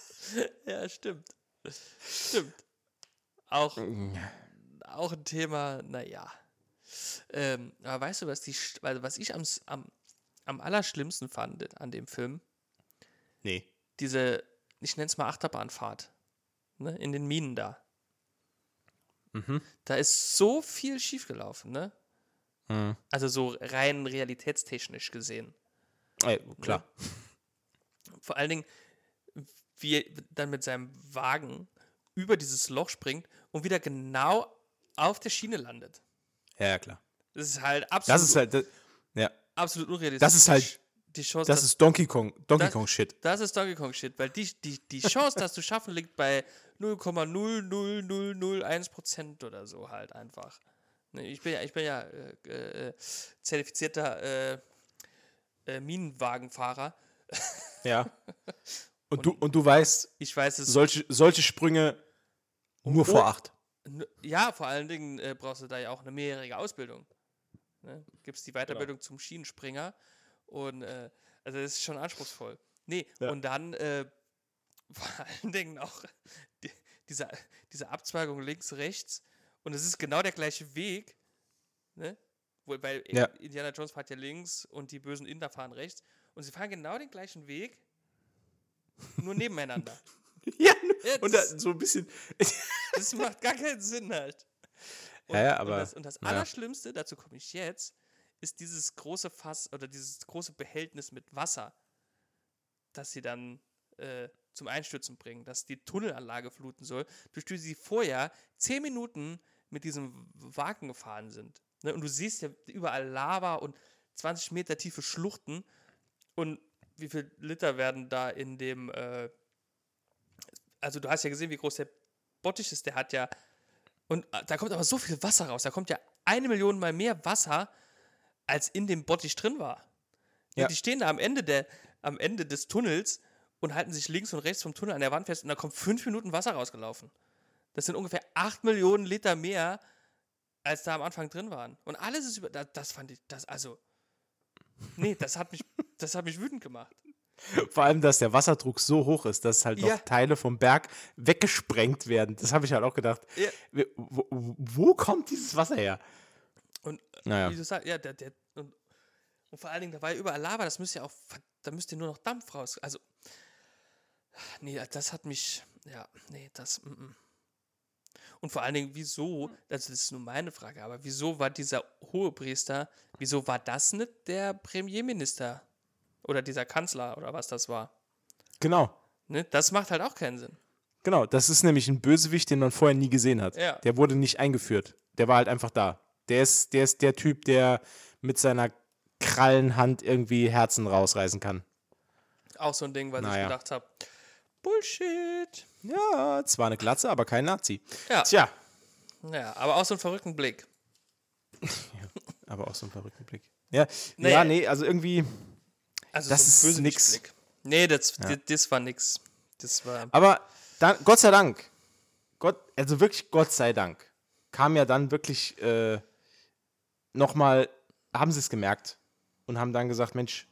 ja, stimmt. Stimmt. Auch, auch ein Thema, naja. Ähm, aber weißt du, was, die, was ich am, am, am allerschlimmsten fand an dem Film? Nee. Diese, ich nenne es mal Achterbahnfahrt. Ne, in den Minen da. Da ist so viel schiefgelaufen, ne? Also so rein realitätstechnisch gesehen. Ey, klar. Vor allen Dingen, wie er dann mit seinem Wagen über dieses Loch springt und wieder genau auf der Schiene landet. Ja, ja, klar. Das ist halt absolut, Das ist halt, das, ja, absolut unrealistisch. das ist halt- die Chance, das ist Donkey Kong, Donkey Das- Kong Shit. Das ist Donkey Kong Shit, weil die, die, die Chance, das zu schaffen, liegt bei 0,00001% oder so halt einfach. Ne, Ich bin ja, ich bin ja äh, äh, zertifizierter äh, äh, Minenwagenfahrer. Ja. [laughs] Und du, und du weißt, Ich weiß es. solche, solche Sprünge nur vor acht. Ja, vor allen Dingen äh, brauchst du da ja auch eine mehrjährige Ausbildung. Ne? Gibt es die Weiterbildung zum Schienenspringer und äh, also das ist schon anspruchsvoll. Nee, Ja. und dann äh, [laughs] vor allen Dingen auch die, diese, diese Abzweigung links, rechts und es ist genau der gleiche Weg, ne? Weil Ja. Indiana Jones fährt ja links und die bösen Inder fahren rechts und sie fahren genau den gleichen Weg, nur nebeneinander. [laughs] Ja, Ja, und da, so ein bisschen. [laughs] Das macht gar keinen Sinn halt. Und, Ja, ja, aber- Und das, und das naja. Allerschlimmste, dazu komme ich jetzt, ist dieses große Fass oder dieses große Behältnis mit Wasser, das sie dann äh, zum Einstürzen bringen, dass die Tunnelanlage fluten soll, durch die sie vorher zehn Minuten mit diesem Wagen gefahren sind. Ne? Und du siehst ja überall Lava und 20 Meter tiefe Schluchten und wie viel Liter werden da in dem, äh, also du hast ja gesehen, wie groß der Bottich ist, der hat ja, und äh, da kommt aber so viel Wasser raus, da kommt ja eine Million mal mehr Wasser, als in dem Bottich drin war. Ja. Die stehen da am Ende, der, am Ende des Tunnels und halten sich links und rechts vom Tunnel an der Wand fest und da kommt fünf Minuten Wasser rausgelaufen. Das sind ungefähr acht Millionen Liter mehr, als da am Anfang drin waren. Und alles ist über. Das, das fand ich, das, also. Nee, das hat mich, das hat mich wütend gemacht. Vor allem, dass der Wasserdruck so hoch ist, dass halt ja. noch Teile vom Berg weggesprengt werden. Das habe ich halt auch gedacht. Ja. Wo, wo, kommt dieses Wasser her? Und äh, naja. wie du sagst, ja, der, der, und, und vor allen Dingen, da war ja überall Lava, das müsste ja auch, da müsste nur noch Dampf raus. Also, nee, das hat mich, ja, nee, das, mm, mm. Und vor allen Dingen, wieso, also das ist nur meine Frage, aber wieso war dieser Hohepriester, wieso war das nicht der Premierminister oder dieser Kanzler oder was das war? Genau. Ne? Das macht halt auch keinen Sinn. Genau, das ist nämlich ein Bösewicht, den man vorher nie gesehen hat. Ja. Der wurde nicht eingeführt. Der war halt einfach da. Der ist, der ist der Typ, der mit seiner Krallenhand irgendwie Herzen rausreißen kann. Auch so ein Ding, weil naja. ich gedacht habe, Bullshit. Ja, zwar eine Glatze, aber kein Nazi. Ja. Tja. Ja, aber auch so einen verrückten Blick. [laughs] ja, aber auch so einen verrückten Blick. Ja, naja. ja nee, also irgendwie. Also das so ist nix. Blick. Nee, das, ja. das war nix. Das war. Aber dann, Gott sei Dank, Gott, also wirklich Gott sei Dank, kam ja dann wirklich äh, nochmal, haben sie es gemerkt und haben dann gesagt, Mensch,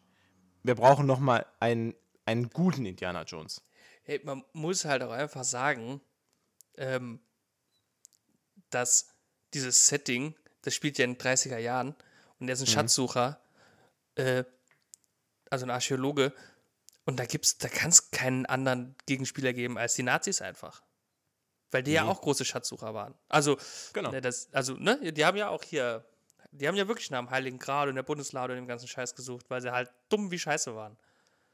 wir brauchen nochmal einen, einen guten Indiana Jones hey, man muss halt auch einfach sagen, ähm, dass dieses Setting, das spielt ja in den 30er Jahren und der ist ein mhm. Schatzsucher, äh, also ein Archäologe, und da gibt's, da kann es keinen anderen Gegenspieler geben als die Nazis einfach. Weil die nee. ja auch große Schatzsucher waren. Also, genau. Ne, das, also, ne, die haben ja auch hier, die haben ja wirklich nach dem Heiligen Gral und der Bundeslade und dem ganzen Scheiß gesucht, weil sie halt dumm wie Scheiße waren.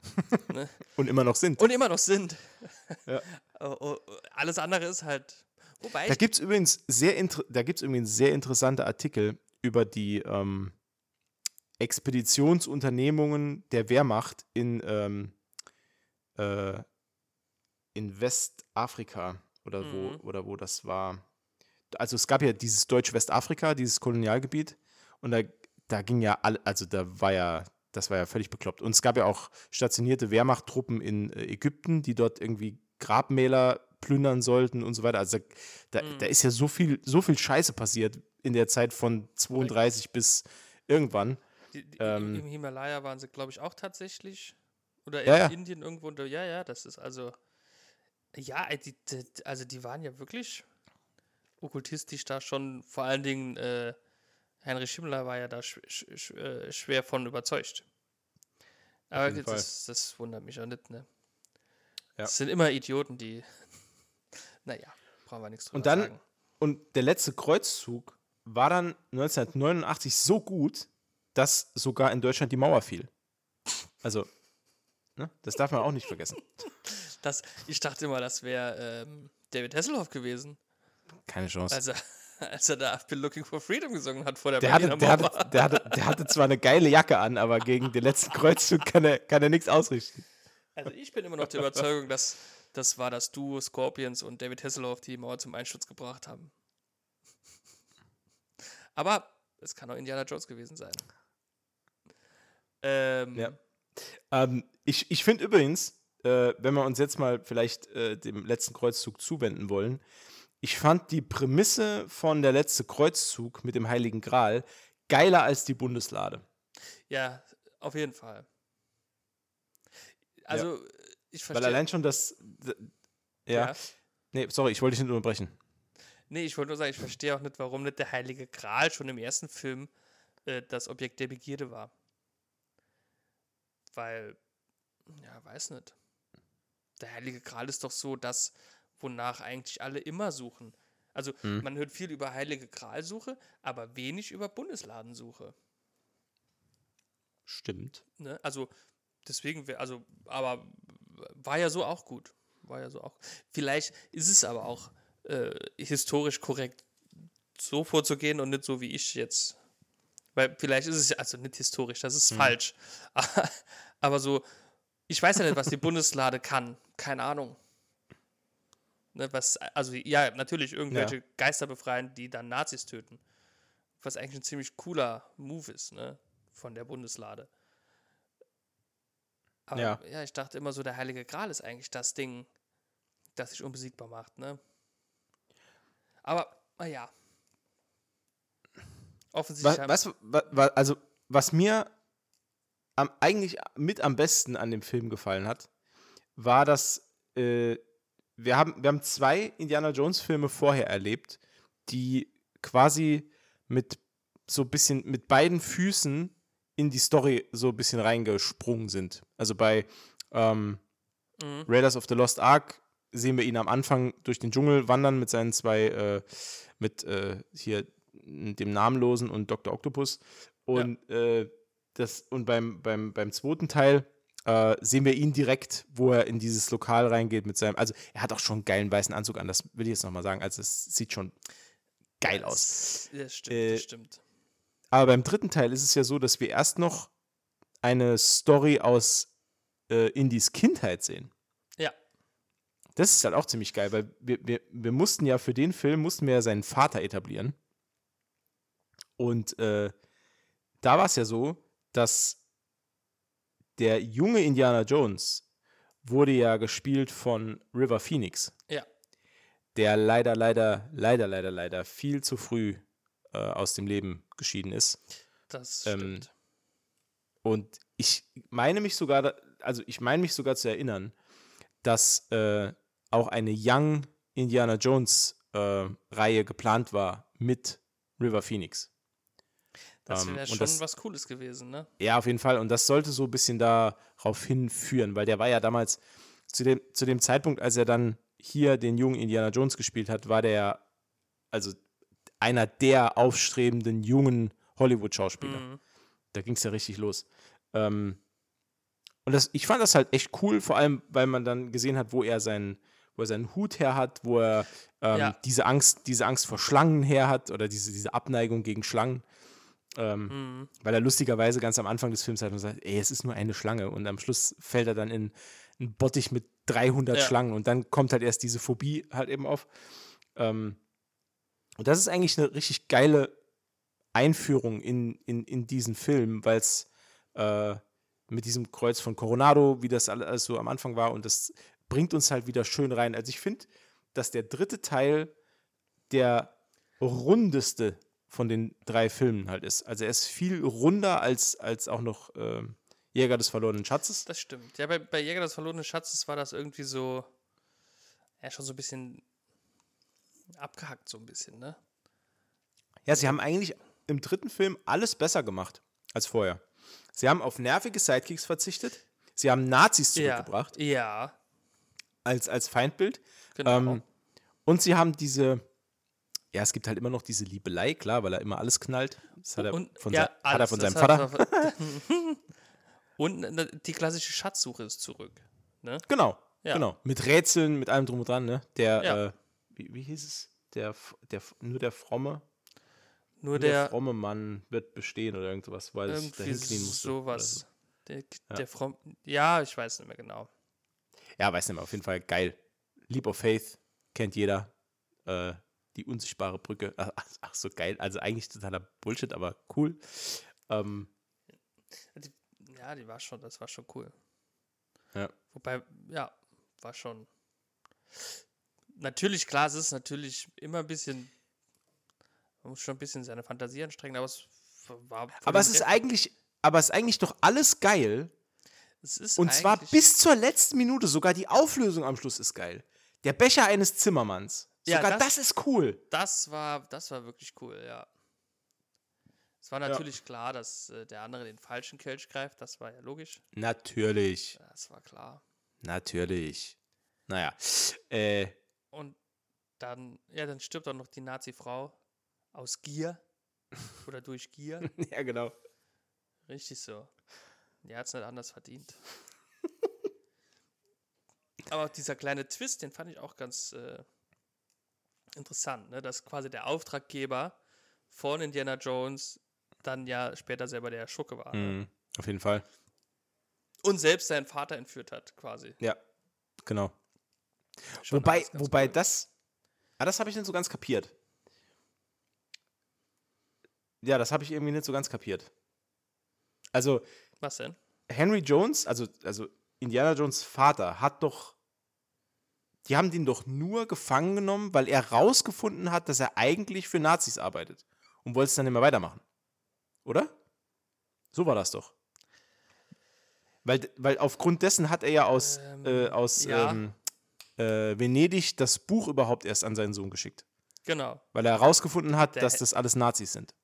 [laughs] ne? Und immer noch sind. Und immer noch sind. [laughs] Ja. Oh, oh, alles andere ist halt. Wobei da gibt es übrigens sehr da gibt's übrigens sehr interessante Artikel über die ähm, Expeditionsunternehmungen der Wehrmacht in, ähm, äh, in Westafrika oder mhm. wo, oder wo das war. Also es gab ja dieses Deutsch-Westafrika, dieses Kolonialgebiet, und da, da ging ja all, also da war ja das war ja völlig bekloppt. Und es gab ja auch stationierte Wehrmachttruppen in äh, Ägypten, die dort irgendwie Grabmäler plündern sollten und so weiter. Also da, mhm. da ist ja so viel, so viel Scheiße passiert in der Zeit von 32 bis irgendwann. Ähm, Im Himalaya waren sie, glaube ich, auch tatsächlich. Oder in ja, ja. Indien irgendwo. Ja, ja, das ist also. Ja, die, die, also die waren ja wirklich okkultistisch da schon, vor allen Dingen äh, Heinrich Schimmler war ja da sch sch äh, schwer von überzeugt. Aber das, das, wundert mich auch nicht, ne? Ja. Das sind immer Idioten, die. [laughs] naja, brauchen wir nichts drüber und dann, sagen. Und der letzte Kreuzzug war dann 1989 so gut, dass sogar in Deutschland die Mauer fiel. Also, ne? das darf man auch nicht vergessen. [laughs] Das, ich dachte immer, das wäre ähm, David Hasselhoff gewesen. Keine Chance. Also, [laughs] als er da I've been looking for freedom gesungen hat vor der, der hatte, der hatte, der, hatte, der hatte zwar eine geile Jacke an, aber gegen den letzten Kreuzzug kann er, kann er nichts ausrichten. Also ich bin immer noch der Überzeugung, dass das war das Duo Scorpions und David Hasselhoff, die die Mauer zum Einsturz gebracht haben. Aber es kann auch Indiana Jones gewesen sein. Ähm, ja. Ähm, ich ich finde übrigens, äh, wenn wir uns jetzt mal vielleicht äh, dem letzten Kreuzzug zuwenden wollen, ich fand die Prämisse von der letzte Kreuzzug mit dem Heiligen Gral geiler als die Bundeslade. Ja, auf jeden Fall. Also, ja. ich verstehe. Weil allein schon das. Ja. ja. Nee, sorry, ich wollte dich nicht unterbrechen. Nee, ich wollte nur sagen, ich verstehe auch nicht, warum nicht der Heilige Gral schon im ersten Film äh, das Objekt der Begierde war. Weil, ja, weiß nicht. Der Heilige Gral ist doch so, dass wonach eigentlich alle immer suchen. Also hm. man hört viel über heilige Gralsuche, aber wenig über Bundesladensuche. Stimmt. Ne? Also deswegen, also, aber war ja so auch gut. War ja so auch. Vielleicht ist es aber auch äh, historisch korrekt, so vorzugehen und nicht so wie ich jetzt. Weil vielleicht ist es ja, also nicht historisch, das ist falsch. [laughs] aber so, ich weiß ja nicht, was die Bundeslade kann. Keine Ahnung. Ne, was, also ja, natürlich irgendwelche Ja. Geister befreien, die dann Nazis töten. Was eigentlich ein ziemlich cooler Move ist, ne? Von der Bundeslade. Aber ja. Ja. ich dachte immer so, der Heilige Gral ist eigentlich das Ding, das sich unbesiegbar macht, ne? Aber, naja. Offensichtlich Was, was, wa- wa- also, was mir am, eigentlich mit am besten an dem Film gefallen hat, war, dass äh, wir, haben, wir haben zwei Indiana Jones-Filme vorher erlebt, die quasi mit so ein bisschen mit beiden Füßen in die Story so ein bisschen reingesprungen sind. Also bei ähm, Mhm. Raiders of the Lost Ark sehen wir ihn am Anfang durch den Dschungel wandern mit seinen zwei, äh, mit äh, hier dem Namenlosen und Dr. Octopus. Und, äh, das, und beim, beim, beim zweiten Teil äh, sehen wir ihn direkt, wo er in dieses Lokal reingeht mit seinem, also er hat auch schon einen geilen weißen Anzug an, das will ich jetzt nochmal sagen, also es sieht schon geil aus. Das, das stimmt, Äh, das stimmt. Aber beim dritten Teil ist es ja so, dass wir erst noch eine Story aus äh, Indies Kindheit sehen. Ja. Das ist halt auch ziemlich geil, weil wir, wir, wir mussten ja für den Film, mussten wir ja seinen Vater etablieren. Und äh, da war es ja so, dass der junge Indiana Jones wurde ja gespielt von River Phoenix, Ja. der leider, leider, leider, leider, leider viel zu früh äh, aus dem Leben geschieden ist. Das Ähm, stimmt. Und ich meine mich sogar, also ich meine mich sogar zu erinnern, dass äh, auch eine Young Indiana Jones äh, Reihe geplant war mit River Phoenix. Das ähm, wäre schon das- was Cooles gewesen, ne? Ja, auf jeden Fall. Und das sollte so ein bisschen darauf hinführen, weil der war ja damals, zu dem, zu dem Zeitpunkt, als er dann hier den jungen Indiana Jones gespielt hat, war der ja, also einer der aufstrebenden jungen Hollywood-Schauspieler. Mhm. Da ging es ja richtig los. Ähm, und das, ich fand das halt echt cool, vor allem, weil man dann gesehen hat, wo er seinen, wo er seinen Hut her hat, wo er ähm, Ja. diese Angst, diese Angst vor Schlangen her hat oder diese, diese Abneigung gegen Schlangen. Ähm, Mhm. weil er lustigerweise ganz am Anfang des Films halt sagt, ey, es ist nur eine Schlange. Und am Schluss fällt er dann in einen Bottich mit 300 Ja. Schlangen. Und dann kommt halt erst diese Phobie halt eben auf. Ähm, und das ist eigentlich eine richtig geile Einführung in, in, in diesen Film, weil es äh, mit diesem Kreuz von Coronado, wie das alles so am Anfang war, und das bringt uns halt wieder schön rein. Also ich finde, dass der dritte Teil der rundeste von den drei Filmen halt ist. Also er ist viel runder als, als auch noch ähm, Jäger des verlorenen Schatzes. Das stimmt. Ja, bei, bei Jäger des verlorenen Schatzes war das irgendwie so, ja, schon so ein bisschen abgehackt, so ein bisschen, ne? Ja, sie haben eigentlich im dritten Film alles besser gemacht als vorher. Sie haben auf nervige Sidekicks verzichtet. Sie haben Nazis zurückgebracht Ja. Ja, als, als Feindbild. genau. Ähm, und sie haben diese, ja, es gibt halt immer noch diese Liebelei, klar, weil er immer alles knallt. Das hat er und, von, ja, se- hat er alles, von seinem Vater. er von- [laughs] [laughs] und ne, die klassische Schatzsuche ist zurück. Ne? Genau, Ja. genau. Mit Rätseln, mit allem drum und dran, ne? Der, Ja. äh, wie, wie hieß es? Der, der, nur der fromme, Nur nur der, der, fromme Mann wird bestehen oder irgendwas, weil es dahin knien musste. sowas. so. Der, der From ja, ich weiß nicht mehr genau. Ja, weiß nicht mehr, auf jeden Fall geil. Leap of Faith kennt jeder. Äh, die unsichtbare Brücke. Ach, ach, so geil. Also eigentlich totaler Bullshit, aber cool. Ähm, ja, die war schon, das war schon cool. Ja. Wobei, ja, war schon. Natürlich, klar, es ist natürlich immer ein bisschen. Man muss schon ein bisschen seine Fantasie anstrengen, aber es war. aber es ist eigentlich, aber es ist eigentlich doch alles geil. es ist Und zwar bis zur letzten Minute. Sogar die Auflösung am Schluss ist geil. Der Becher eines Zimmermanns. Ja, Sogar das- das, ist cool. Das war, das war wirklich cool, ja. Es war natürlich klar, dass äh, der andere den falschen Kelch greift, das war ja logisch. Natürlich. Das war klar. Natürlich. Naja. Äh, Und dann, ja, dann stirbt auch noch die Nazi-Frau aus Gier [laughs] oder durch Gier. ja, genau. Richtig so. Die hat es nicht anders verdient. [laughs] aber dieser kleine Twist, den fand ich auch ganz äh, interessant, ne? dass quasi der Auftraggeber von Indiana Jones dann ja später selber der Schurke war. Ne? Mhm, auf jeden Fall. Und selbst seinen Vater entführt hat, quasi. Ja, genau. Schon wobei, ganz wobei cool. das, ah, das habe ich nicht so ganz kapiert. Ja, das habe ich irgendwie nicht so ganz kapiert. Also, Was denn? Henry Jones, also, also Indiana Jones Vater, hat doch. Die haben den doch nur gefangen genommen, weil er rausgefunden hat, dass er eigentlich für Nazis arbeitet. Und wollte es dann immer weitermachen. Oder? So war das doch. Weil, weil aufgrund dessen hat er ja aus, Ähm, äh, aus ja. ähm, äh, Venedig das Buch überhaupt erst an seinen Sohn geschickt. Genau. Weil er herausgefunden hat, Der dass das alles Nazis sind.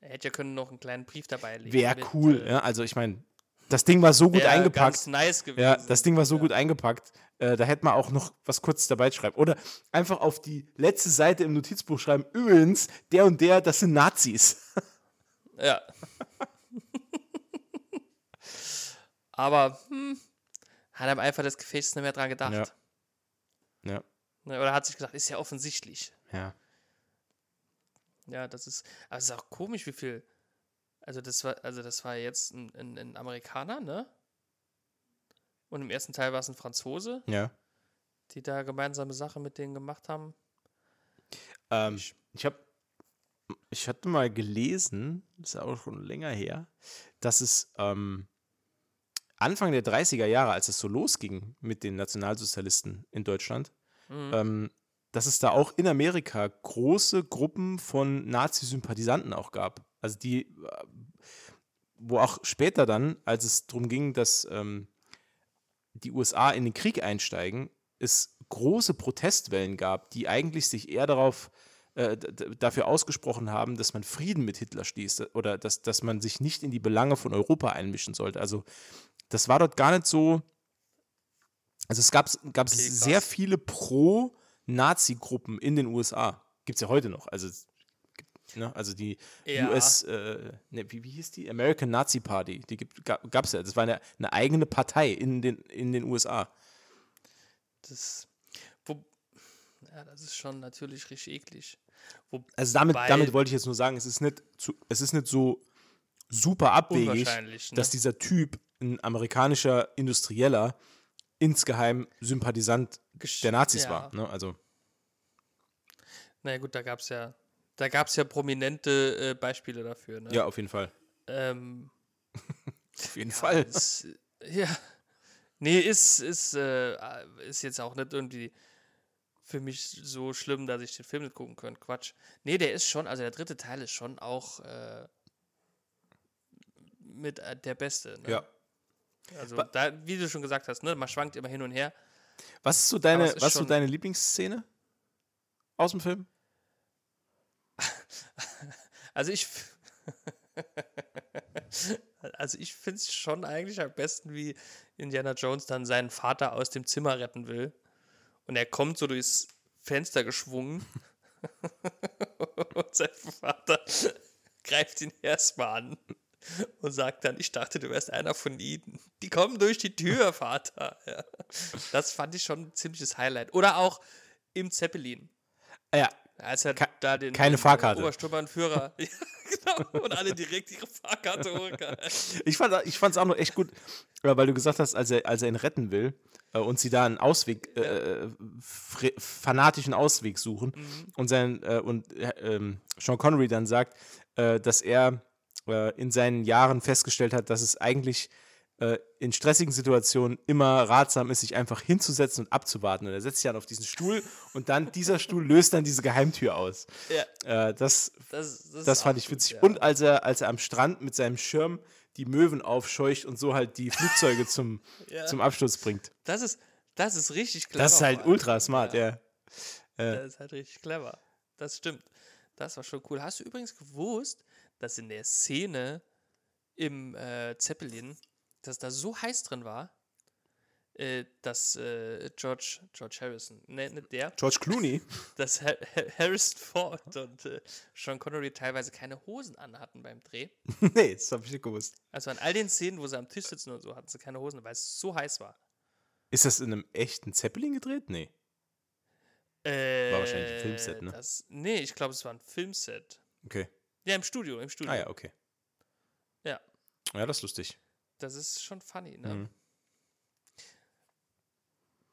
Er hätte ja können noch einen kleinen Brief dabei legen. Wäre cool. äh, ja? Also ich meine, das Ding war so gut wär eingepackt. Ganz nice. Ja, das Ding war so Ja. gut eingepackt. Äh, da hätte man auch noch was kurz dabei schreiben. Oder einfach auf die letzte Seite im Notizbuch schreiben: Übrigens, der und der, das sind Nazis. [laughs] Ja. Aber hm, hat er einfach das Gefäß nicht mehr dran gedacht. Ja. Ja. Ne, Oder hat sich gedacht, ist ja offensichtlich. Ja. Ja, das ist, aber es ist auch komisch, wie viel. Also das war, also das war jetzt ein, ein, ein Amerikaner, ne? Und im ersten Teil war es ein Franzose, Ja. die da gemeinsame Sache mit denen gemacht haben. Ähm, ich habe, ich hatte mal gelesen, das ist auch schon länger her, dass es ähm, Anfang der 30er Jahre, als es so losging mit den Nationalsozialisten in Deutschland, Mhm. ähm, dass es da auch in Amerika große Gruppen von Nazi-Sympathisanten auch gab. Also die, äh, wo auch später dann, als es darum ging, dass ähm, die USA in den Krieg einsteigen, es große Protestwellen gab, die eigentlich sich eher darauf äh, dafür ausgesprochen haben, dass man Frieden mit Hitler schließt oder dass, dass man sich nicht in die Belange von Europa einmischen sollte. Also das war dort gar nicht so. Also es gab, gab Okay, sehr viele Pro-Nazi-Gruppen in den USA. Gibt es ja heute noch. Also, ne, also die Ja. US, äh, ne, wie, wie hieß die? American Nazi Party. Die gab es ja. Das war eine, eine eigene Partei in den, in den USA. Das, wo, ja, das ist schon natürlich richtig eklig. Wo, Also damit, damit wollte ich jetzt nur sagen, es ist nicht, zu, es ist nicht so super abwegig, ne? dass dieser Typ, ein amerikanischer Industrieller, insgeheim Sympathisant Gesch- der Nazis ja. war. Ne? Also, naja gut, da gab es ja, da gab es ja prominente äh, Beispiele dafür. Ne? ja, auf jeden Fall. Ähm, [laughs] Auf jeden Fall. ist, ja. Nee, ist, ist, äh, ist jetzt auch nicht irgendwie für mich so schlimm, dass ich den Film nicht gucken könnte. Quatsch. Nee, der ist schon, also der dritte Teil ist schon auch äh, mit äh, der beste. Ne? Ja. Also, da, wie du schon gesagt hast, ne, man schwankt immer hin und her. Was ist so deine, ist was ist so deine Lieblingsszene aus dem Film? Also ich. [laughs] also ich finde es schon eigentlich am besten, wie Indiana Jones dann seinen Vater aus dem Zimmer retten will. Und er kommt so durchs Fenster geschwungen. [laughs] und sein Vater [laughs] greift ihn erstmal an und sagt dann, ich dachte, du wärst einer von ihnen. Die kommen durch die Tür, Vater. Ja. Das fand ich schon ein ziemliches Highlight. Oder auch im Zeppelin. Ja, Als er Ke- da den, keine Fahrkarte. Obersturmbannführer [laughs] ja, genau, und alle direkt ihre Fahrkarte holen können. ich fand es ich auch noch echt gut, äh, weil du gesagt hast, als er, als er ihn retten will äh, und sie da einen Ausweg, äh, fre- fanatischen Ausweg suchen Mhm. und, sein, äh, und äh, ähm, Sean Connery dann sagt, äh, dass er äh, in seinen Jahren festgestellt hat, dass es eigentlich äh, in stressigen Situationen immer ratsam ist, sich einfach hinzusetzen und abzuwarten. Und er setzt sich dann auf diesen Stuhl und dann dieser Stuhl löst dann diese Geheimtür aus. Ja, Äh, das das, das, das fand ich gut, witzig. ja. Und als er, als er am Strand mit seinem Schirm die Möwen aufscheucht und so halt die Flugzeuge zum, [laughs] Ja. zum Absturz bringt. das ist, das ist richtig clever. Das ist halt ultra smart, ja. Das ist halt richtig clever. Das stimmt. Das war schon cool. Hast du übrigens gewusst, dass in der Szene im äh, Zeppelin, dass da so heiß drin war, äh, dass äh, George, George Harrison, ne, nicht der, [laughs] George Clooney. [laughs] dass Har Harrison Ford und äh, Sean Connery teilweise keine Hosen anhatten beim Dreh. [laughs] nee, das habe ich nicht gewusst. Also an all den Szenen, wo sie am Tisch sitzen und so, hatten sie keine Hosen, weil es so heiß war. Ist das in einem echten Zeppelin gedreht? Nee. Äh, War wahrscheinlich ein Filmset, ne? Das, nee, ich glaube, es war ein Filmset. Okay. Ja, im Studio, im Studio. Ah ja, okay. Ja. Ja, das ist lustig. Das ist schon funny, ne? Mhm.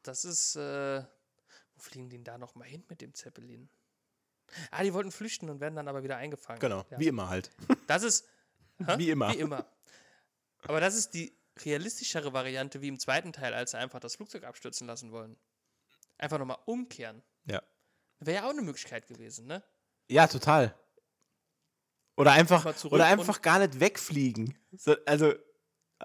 Das ist, äh, wo fliegen die denn da nochmal hin mit dem Zeppelin? Ah, die wollten flüchten und werden dann aber wieder eingefangen. Genau, Ja. wie immer halt. [laughs] Das ist, Hä? Wie immer. Wie immer. Aber das ist die realistischere Variante wie im zweiten Teil, als sie einfach das Flugzeug abstürzen lassen wollen. Einfach nochmal umkehren. Ja. Wäre ja auch eine Möglichkeit gewesen, ne? Ja, total. Oder einfach, oder einfach gar nicht wegfliegen. So, also,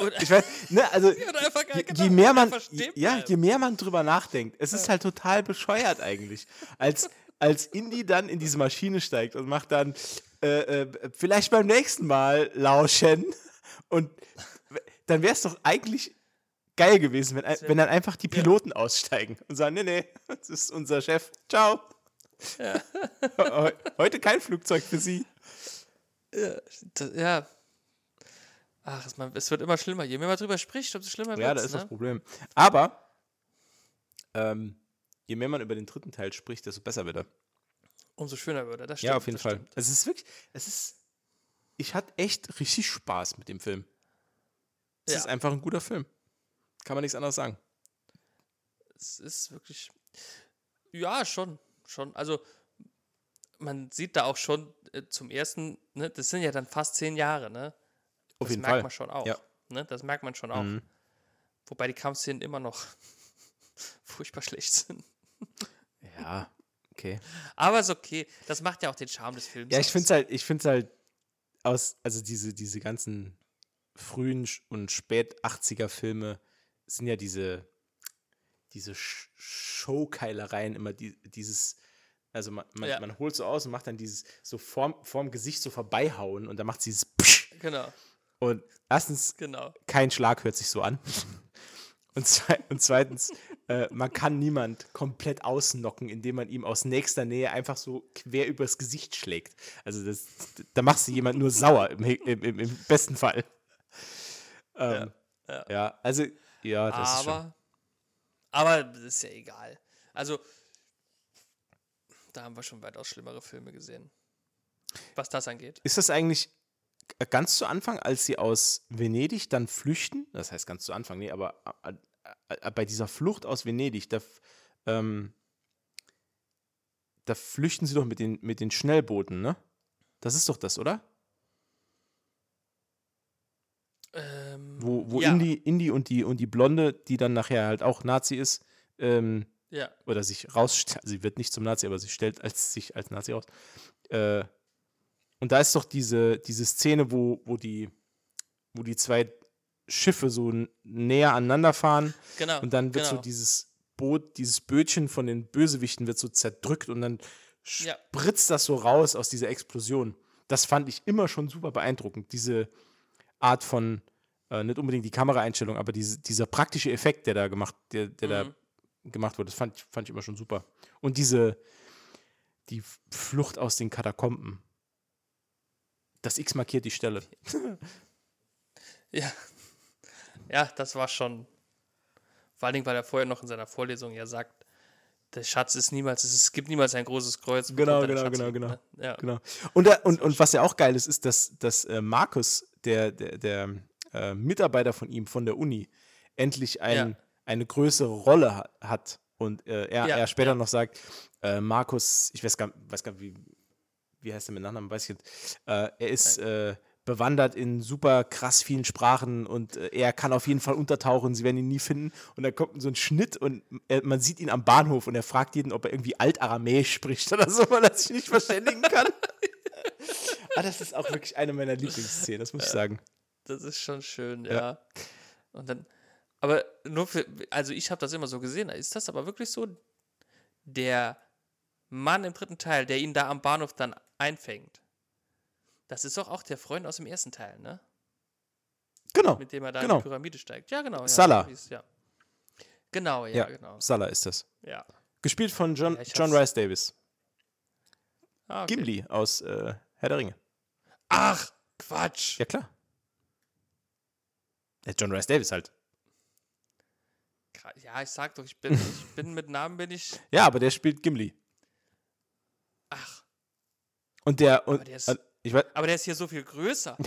Oder- ich weiß, ne, also, Ja, je, je mehr man, ja, bleiben. je mehr man drüber nachdenkt, es ist halt total bescheuert eigentlich. Als, als Indy dann in diese Maschine steigt und macht dann, äh, äh, vielleicht beim nächsten Mal lauschen und dann wäre es doch eigentlich geil gewesen, wenn, wenn dann einfach die Piloten aussteigen und sagen, nee, nee, das ist unser Chef, ciao. [laughs] Heu- Heute kein Flugzeug für Sie. Das, ja. Ach, es, es wird immer schlimmer. Je mehr man drüber spricht, umso schlimmer wird Ja, da es. ist Ne? das Problem. Aber ähm, je mehr man über den dritten Teil spricht, desto besser wird er. Umso schöner wird er. Das stimmt, Ja, auf jeden Fall. stimmt. Es ist wirklich, es ist, ich hatte echt richtig Spaß mit dem Film. Es Ja. ist einfach ein guter Film. Kann man nichts anderes sagen. Es ist wirklich. Ja, schon. Schon. Also, man sieht da auch schon äh, zum ersten, ne, das sind ja dann fast zehn Jahre, ne? Auf das jeden merkt Fall. man schon auch. Ja. Ne? Das merkt man schon auch. Mhm. Wobei die Kampfszenen immer noch [laughs] furchtbar schlecht sind. Ja, okay. Aber ist okay. Das macht ja auch den Charme des Films. Ja, ich finde es halt, ich finde halt aus, also diese, diese ganzen frühen und spät 80er Filme sind ja diese, diese Showkeilereien immer die, dieses, also man, man, Ja. man holt so aus und macht dann dieses so vorm, vorm Gesicht so vorbeihauen und dann macht sie dieses Psch. Genau, und erstens, genau. kein Schlag hört sich so an. [laughs] Und, zwei, und zweitens, äh, man kann niemand komplett ausnocken, indem man ihm aus nächster Nähe einfach so quer übers Gesicht schlägt. Also das, da machst du jemand nur sauer im, im, im, im besten Fall. Ähm, ja. ja, also, ja, das ist schon. aber, aber das ist ja egal. Also, da haben wir schon weitaus schlimmere Filme gesehen. Was das angeht. Ist das eigentlich ganz zu Anfang, als sie aus Venedig dann flüchten? Das heißt ganz zu Anfang, nee, aber äh, äh, bei dieser Flucht aus Venedig, da, ähm, da flüchten sie doch mit den, mit den Schnellbooten, ne? Das ist doch das, oder? Ähm, Wo, wo ja, Indy, Indy und, die, und die Blonde, die dann nachher halt auch Nazi ist, ähm, Ja, oder sich rausstellt, sie wird nicht zum Nazi, aber sie stellt als, sich als Nazi raus. Äh, und da ist doch diese, diese Szene, wo, wo, die, wo die zwei Schiffe so näher aneinander fahren genau. und dann wird genau. so dieses Boot, dieses Bötchen von den Bösewichten wird so zerdrückt und dann Ja. spritzt das so raus aus dieser Explosion. Das fand ich immer schon super beeindruckend, diese Art von, äh, nicht unbedingt die Kameraeinstellung, aber diese, dieser praktische Effekt, der da gemacht, der, der da Mhm. gemacht wurde, das fand, ich- fand ich immer schon super. Und diese, die Flucht aus den Katakomben. Das X markiert die Stelle. [laughs] Ja. Ja, das war schon. Vor allen Dingen, weil er vorher noch in seiner Vorlesung ja sagt, der Schatz ist niemals, es, gibt niemals ein großes Kreuz. Genau, genau, Schatz genau, genau. ne? Ja. Genau. Und, und, und was ja auch geil ist, ist, dass, dass äh, Markus, der, der, der äh, Mitarbeiter von ihm, von der Uni, endlich ein, Ja. eine größere Rolle ha hat. Und äh, er, Ja, er später noch sagt, äh, Markus, ich weiß gar, weiß gar nicht, wie, wie heißt er mit Nachnamen, weiß ich nicht. Äh, er ist äh, bewandert in super krass vielen Sprachen und äh, er kann auf jeden Fall untertauchen, sie werden ihn nie finden. Und dann kommt so ein Schnitt und er, man sieht ihn am Bahnhof und er fragt jeden, ob er irgendwie Altaramäisch spricht [laughs] oder so, weil er sich nicht verständigen kann. [laughs] ah, das ist auch wirklich eine meiner Lieblingsszenen, das muss ich sagen. Das ist schon schön, ja. Ja. Und dann, aber nur für, also ich habe das immer so gesehen, ist das aber wirklich so, der Mann im dritten Teil, der ihn da am Bahnhof dann einfängt, das ist doch auch der Freund aus dem ersten Teil, ne? Genau. Mit dem er da Genau. in die Pyramide steigt. Ja, genau. Ja, Salah. ja. Genau, ja, Ja, genau. Salah ist das. Ja. Gespielt von John, Ja, John Rice Davis. Ah, okay. Gimli aus äh, Herr der Ringe. Ach, Quatsch. Ja, klar. Ja, John Rice Davis halt. Ja, ich sag doch, ich bin, ich bin mit Namen bin ich. [laughs] Ja, aber der spielt Gimli. Ach, Und der, und, der ist- äh, ich weiß, aber der ist hier so viel größer. [laughs]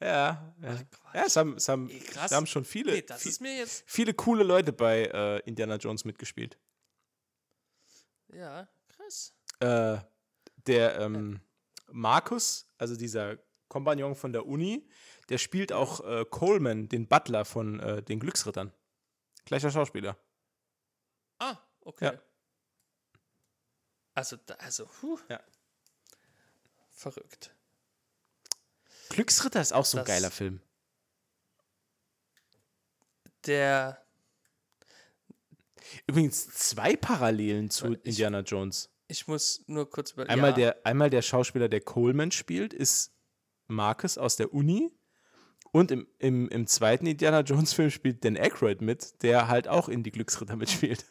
ja, ja. Quatsch. ja es haben, es haben, Ey, es haben schon viele, Nee, das vi- ist mir jetzt. viele coole Leute bei äh, Indiana Jones mitgespielt. Ja, krass. Äh, der ähm, Markus, also dieser Kompagnon von der Uni, der spielt auch äh, Coleman, den Butler von äh, den Glücksrittern. Gleicher Schauspieler. Ah, okay. Ja. Also, also, puh. Ja. Verrückt. Glücksritter ist auch so ein Das- geiler Film. Der, Übrigens zwei Parallelen zu Ich- Indiana Jones. ich muss nur kurz über. Einmal, ja, der, einmal der Schauspieler, der Coleman spielt, ist Marcus aus der Uni. Und im, im, im zweiten Indiana Jones Film spielt Dan Aykroyd mit, der halt auch in die Glücksritter mitspielt.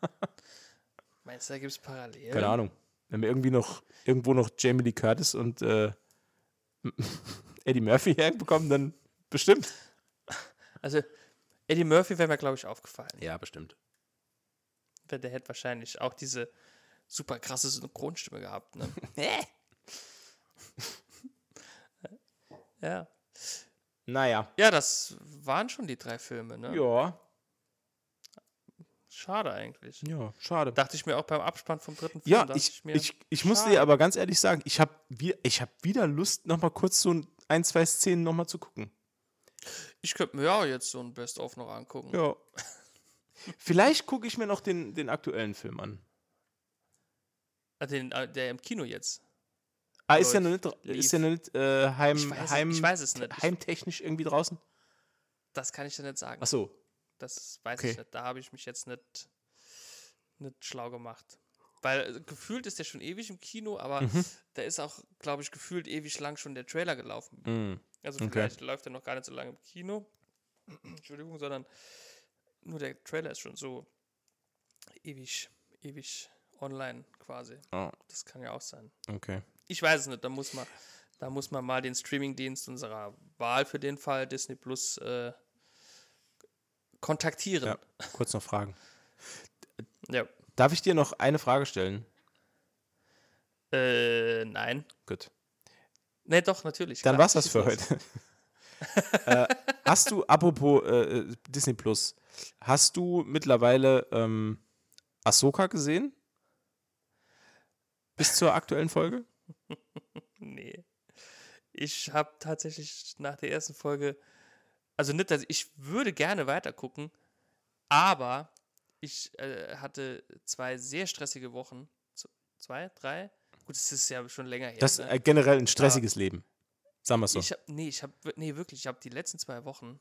[laughs] Meinst du, da gibt es Parallelen? Keine Ahnung. Wenn wir irgendwie noch irgendwo noch Jamie Lee Curtis und äh, [laughs] Eddie Murphy herbekommen, dann bestimmt. Also, Eddie Murphy wäre mir, glaube ich, aufgefallen. Ja, bestimmt. Der hätte wahrscheinlich auch diese super krasse Synchronstimme gehabt. Ne? [laughs] ja. Naja. Ja, das waren schon die drei Filme, ne? Ja. Schade eigentlich. Ja, schade. Dachte ich mir auch beim Abspann vom dritten Film. Ja, dachte ich, mir, ich, ich muss dir aber ganz ehrlich sagen, ich habe ich hab wieder Lust, noch mal kurz so ein, zwei Szenen noch mal zu gucken. Ich könnte mir ja jetzt so ein Best-of noch angucken. Ja. [laughs] Vielleicht gucke ich mir noch den, den aktuellen Film an. Ah, Den, äh, der im Kino jetzt. Ah, ist ja noch nicht, ist ja noch nicht äh, heim, Ich weiß heim, ich weiß es nicht. Ich- heimtechnisch irgendwie draußen? Das kann ich dir nicht sagen. Ach so. Das weiß Okay. ich nicht. Da habe ich mich jetzt nicht, nicht schlau gemacht. Weil äh, gefühlt ist der schon ewig im Kino, aber Mhm. da ist auch, glaube ich, gefühlt ewig lang schon der Trailer gelaufen. Mm. Also Okay. vielleicht läuft er noch gar nicht so lange im Kino. [clears throat] Entschuldigung, sondern nur der Trailer ist schon so ewig, ewig online quasi. Oh, Das kann ja auch sein. okay. Ich weiß es nicht, da muss man, da muss man mal den Streamingdienst unserer Wahl für den Fall Disney Plus äh, kontaktieren. Ja, kurz noch Fragen. Ja. Darf ich dir noch eine Frage stellen? Äh, nein. Gut. Nee, doch, natürlich. Dann klar. war's das für heute. [laughs] äh, hast du, apropos äh, Disney Plus, hast du mittlerweile ähm, Ahsoka gesehen? Bis zur aktuellen Folge? [laughs] Nee. Ich habe tatsächlich nach der ersten Folge, also nicht, dass ich würde gerne weitergucken, aber ich äh, hatte zwei sehr stressige Wochen. Zwei, drei? Gut, es ist ja schon länger her. Das ist ne? äh, generell ein stressiges Leben. Sagen wir so. Ich hab, nee, ich habe, nee, wirklich, ich habe die letzten zwei Wochen,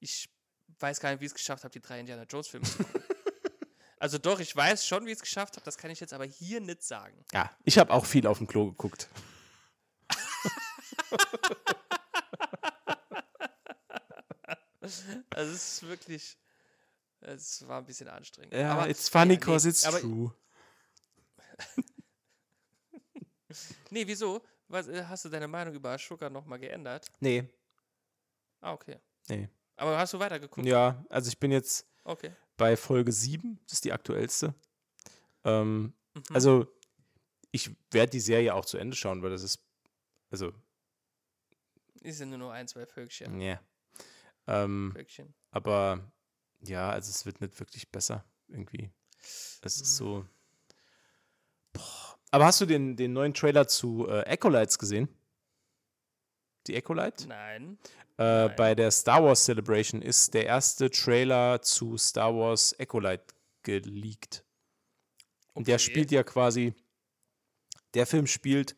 ich weiß gar nicht, wie ich es geschafft habe, die drei Indiana Jones Filme zu gucken. [laughs] also doch, ich weiß schon, wie ich es geschafft habe, das kann ich jetzt aber hier nicht sagen. Ja, ich habe auch viel auf dem Klo geguckt. [laughs] Also es ist wirklich, es war ein bisschen anstrengend. Ja, aber, it's funny ja, cause nee, it's aber, true. [laughs] Nee, wieso? Was, äh, hast du deine Meinung über Ashoka nochmal geändert? Nee, Ah, okay. nee. Aber hast du weitergeguckt? Ja, also ich bin jetzt Okay. bei Folge 7, das ist die aktuellste. Ähm, Mhm. Also, ich werde die Serie auch zu Ende schauen, weil das ist, also, Ist ja nur noch ein, zwei Völkchen. ja. Ähm, aber ja, also es wird nicht wirklich besser irgendwie. Es ist so. Boah. Aber hast du den, den neuen Trailer zu äh, Acolytes gesehen? Die Acolyte? Nein. Äh, Nein. bei der Star Wars Celebration ist der erste Trailer zu Star Wars Acolyte geleakt. Und der Okay. spielt ja quasi, der Film spielt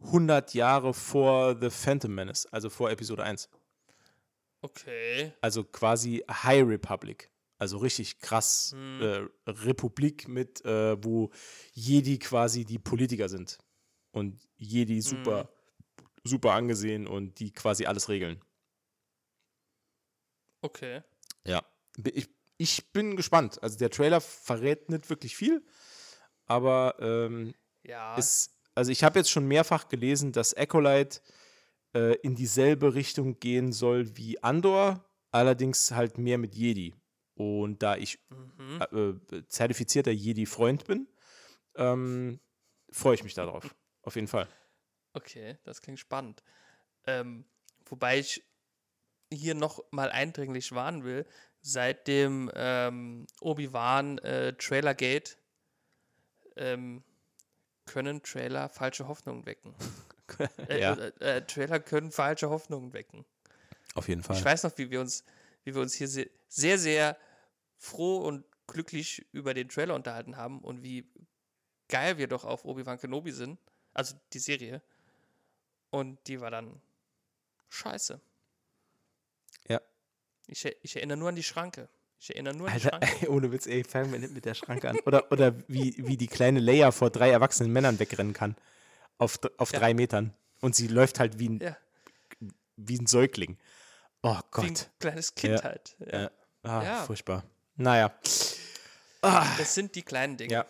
100 Jahre vor The Phantom Menace, also vor Episode 1. Okay. Also quasi High Republic. Also richtig krass Hm. äh, Republik mit, äh, wo Jedi quasi die Politiker sind. Und Jedi super, Hm. super angesehen und die quasi alles regeln. Okay. Ja. Ich, ich bin gespannt. Also der Trailer verrät nicht wirklich viel, aber ähm, Ja. ist, also ich habe jetzt schon mehrfach gelesen, dass Acolyte äh, in dieselbe Richtung gehen soll wie Andor, allerdings halt mehr mit Jedi. Und da ich Mhm. äh, zertifizierter Jedi-Freund bin, ähm, freue ich mich darauf. Auf jeden Fall. Okay, das klingt spannend. Ähm, wobei ich hier noch mal eindringlich warnen will, seit dem ähm, Obi-Wan äh, Trailergate ähm, können Trailer falsche Hoffnungen wecken. [laughs] Äh, ja, äh, äh, Trailer können falsche Hoffnungen wecken. auf jeden Fall. Ich weiß noch, wie wir uns, wie wir uns hier se sehr, sehr froh und glücklich über den Trailer unterhalten haben und wie geil wir doch auf Obi-Wan Kenobi sind. Also die Serie. Und die war dann scheiße. Ja. Ich, ich erinnere nur an die Schranke. Ich erinnere nur an die Alter, Schranke. ey, ohne Witz, ey, fangen wir nicht mit der Schranke an. Oder, oder wie, wie die kleine Leia vor drei erwachsenen Männern wegrennen kann. Auf, auf Ja. drei Metern. Und sie läuft halt wie ein, Ja, wie ein Säugling. Oh wie ein Gott. kleines Kind halt. Ja. Ah, Ja. furchtbar. Naja. Ah, Das sind die kleinen Dinge. ja.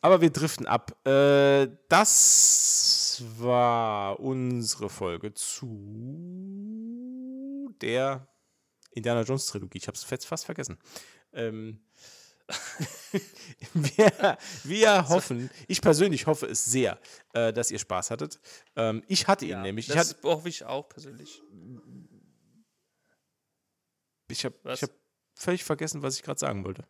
Aber wir driften ab. Äh, das war unsere Folge zu der Indiana Jones Trilogie. Ich habe es fast, fast vergessen. Ähm, [laughs] wir, wir [laughs] hoffen, ich persönlich hoffe es sehr, äh, dass ihr Spaß hattet. Ähm, ich hatte ihn Ja, nämlich. Ich, das hatte, hoffe ich auch persönlich. ich habe ich hab völlig vergessen, was ich gerade sagen wollte.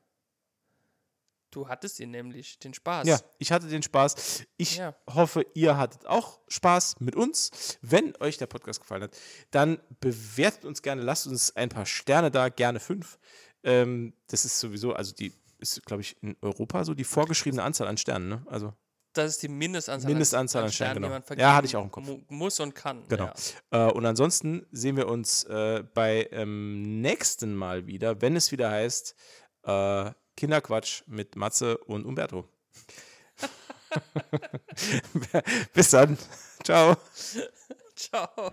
Du hattest ihn nämlich, den Spaß. Ja, ich hatte den Spaß. Ich Ja. hoffe, ihr hattet auch Spaß mit uns. Wenn euch der Podcast gefallen hat, dann bewertet uns gerne, lasst uns ein paar Sterne da, gerne fünf. Ähm, das ist sowieso, also die ist, glaube ich, in Europa so die vorgeschriebene Anzahl an Sternen, ne? Also, Das ist die Mindestanzahl, Mindestanzahl an, an Sternen, die genau. Ja, hatte ich auch im Kopf. mu- Muss und kann. genau. Ja. Äh, und ansonsten sehen wir uns äh, bei ähm, nächsten Mal wieder, wenn es wieder heißt äh, Kinderquatsch mit Matze und Umberto. [laughs] [laughs] Bis dann. Ciao. Ciao.